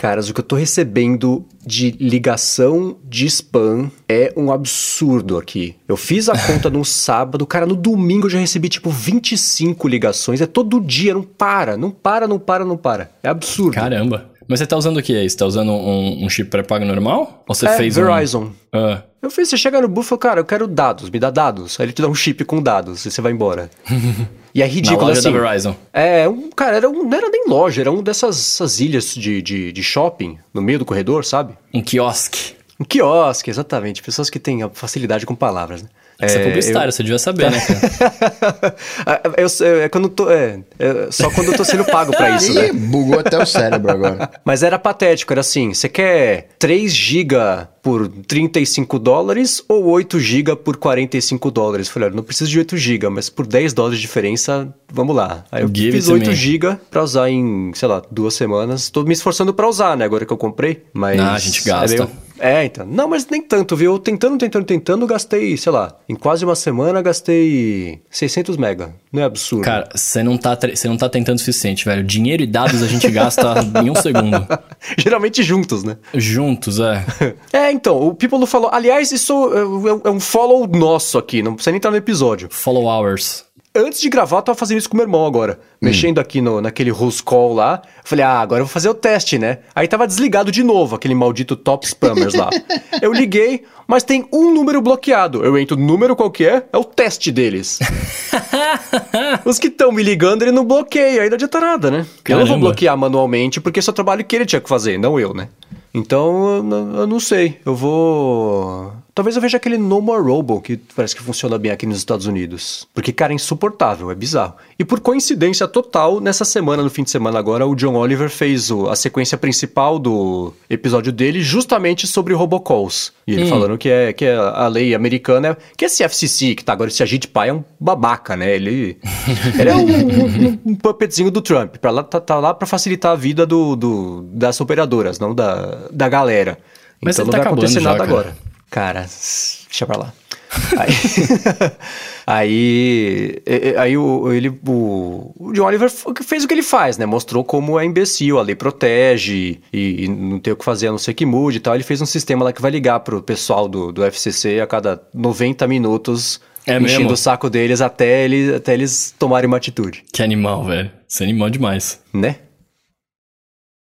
Caras, o que eu tô recebendo de ligação de spam é um absurdo aqui. Eu fiz a conta num sábado, cara, no domingo eu já recebi tipo 25 ligações. É todo dia, não para, não para, não para, não para. É absurdo. Caramba! Mas você tá usando o que aí? Você tá usando um, um chip pré-pago normal? Ou você é, fez um- Verizon. Ah, Eu fiz, você chega no buff e fala, cara, eu quero dados, me dá dados. Aí ele te dá um chip com dados e você vai embora. E é na ridículo loja assim. da Verizon. É, um, cara, era um, não era nem loja, era um dessas essas ilhas de, de, de shopping no meio do corredor, sabe? Um quiosque. Um quiosque, exatamente. Pessoas que têm a facilidade com palavras, né? Você é publicitário, você devia saber, né, cara? eu, eu- é quando eu tô. É, é só quando eu tô sendo pago pra isso, né? bugou até o cérebro agora. Mas era patético, era assim: você quer 3 GB por 35 dólares ou 8 GB por 45 dólares? Eu falei, olha, não preciso de 8 GB, mas por 10 dólares de diferença, vamos lá. Aí eu Give fiz it to 8 me. GB pra usar em, sei lá, duas semanas. Tô me esforçando pra usar, né? Agora que eu comprei. Mas. Ah, a gente gasta. É, meio- é, então. Não, mas nem tanto, viu? Tentando, tentando, tentando, gastei, sei lá, em quase uma semana gastei 600 mega. Não é absurdo. Cara, você não, tá, você não tá tentando o suficiente, velho. Dinheiro e dados a gente gasta em um segundo. Geralmente juntos, né? Juntos, é. É, então, o People falou. Aliás, isso é, é um follow nosso aqui, não precisa nem entrar no episódio. Follow hours. Antes de gravar, eu tava fazendo isso com meu irmão agora. Mexendo aqui no, naquele host call lá. Falei, ah, agora eu vou fazer o teste, né? Aí tava desligado de novo, aquele maldito top spammers lá. eu liguei, mas tem um número bloqueado. Eu entro no número qualquer, é o teste deles. Os que estão me ligando, ele não bloqueia, aí não adianta nada, né? Eu não Caramba. vou bloquear manualmente, porque esse é o trabalho que ele tinha que fazer, não eu, né? Então, eu não sei. Eu vou. Talvez eu veja aquele No More Robo, que parece que funciona bem aqui nos Estados Unidos. Porque, cara, é insuportável, é bizarro. E por coincidência total, nessa semana, no fim de semana agora, o John Oliver fez o- a sequência principal do episódio dele justamente sobre robocalls. E ele falando que é, que é a lei americana, que esse FCC, que tá agora, esse agente pai, é um babaca, né? Ele, ele é um, um, um puppetzinho do Trump. Pra lá, tá, tá lá pra facilitar a vida do, do- das operadoras, não da, da galera. Mas então ele não tá vai acontecer já, nada cara. agora. Cara, deixa pra lá. Aí, aí, aí o, ele, o, o John Oliver fez o que ele faz, né? Mostrou como é imbecil, a lei protege e, e não tem o que fazer a não ser que mude e tal. Ele fez um sistema lá que vai ligar pro pessoal do, do FCC a cada 90 minutos É enchendo mesmo? o saco deles até eles, até eles tomarem uma atitude, Que animal, velho. Isso é animal demais. né?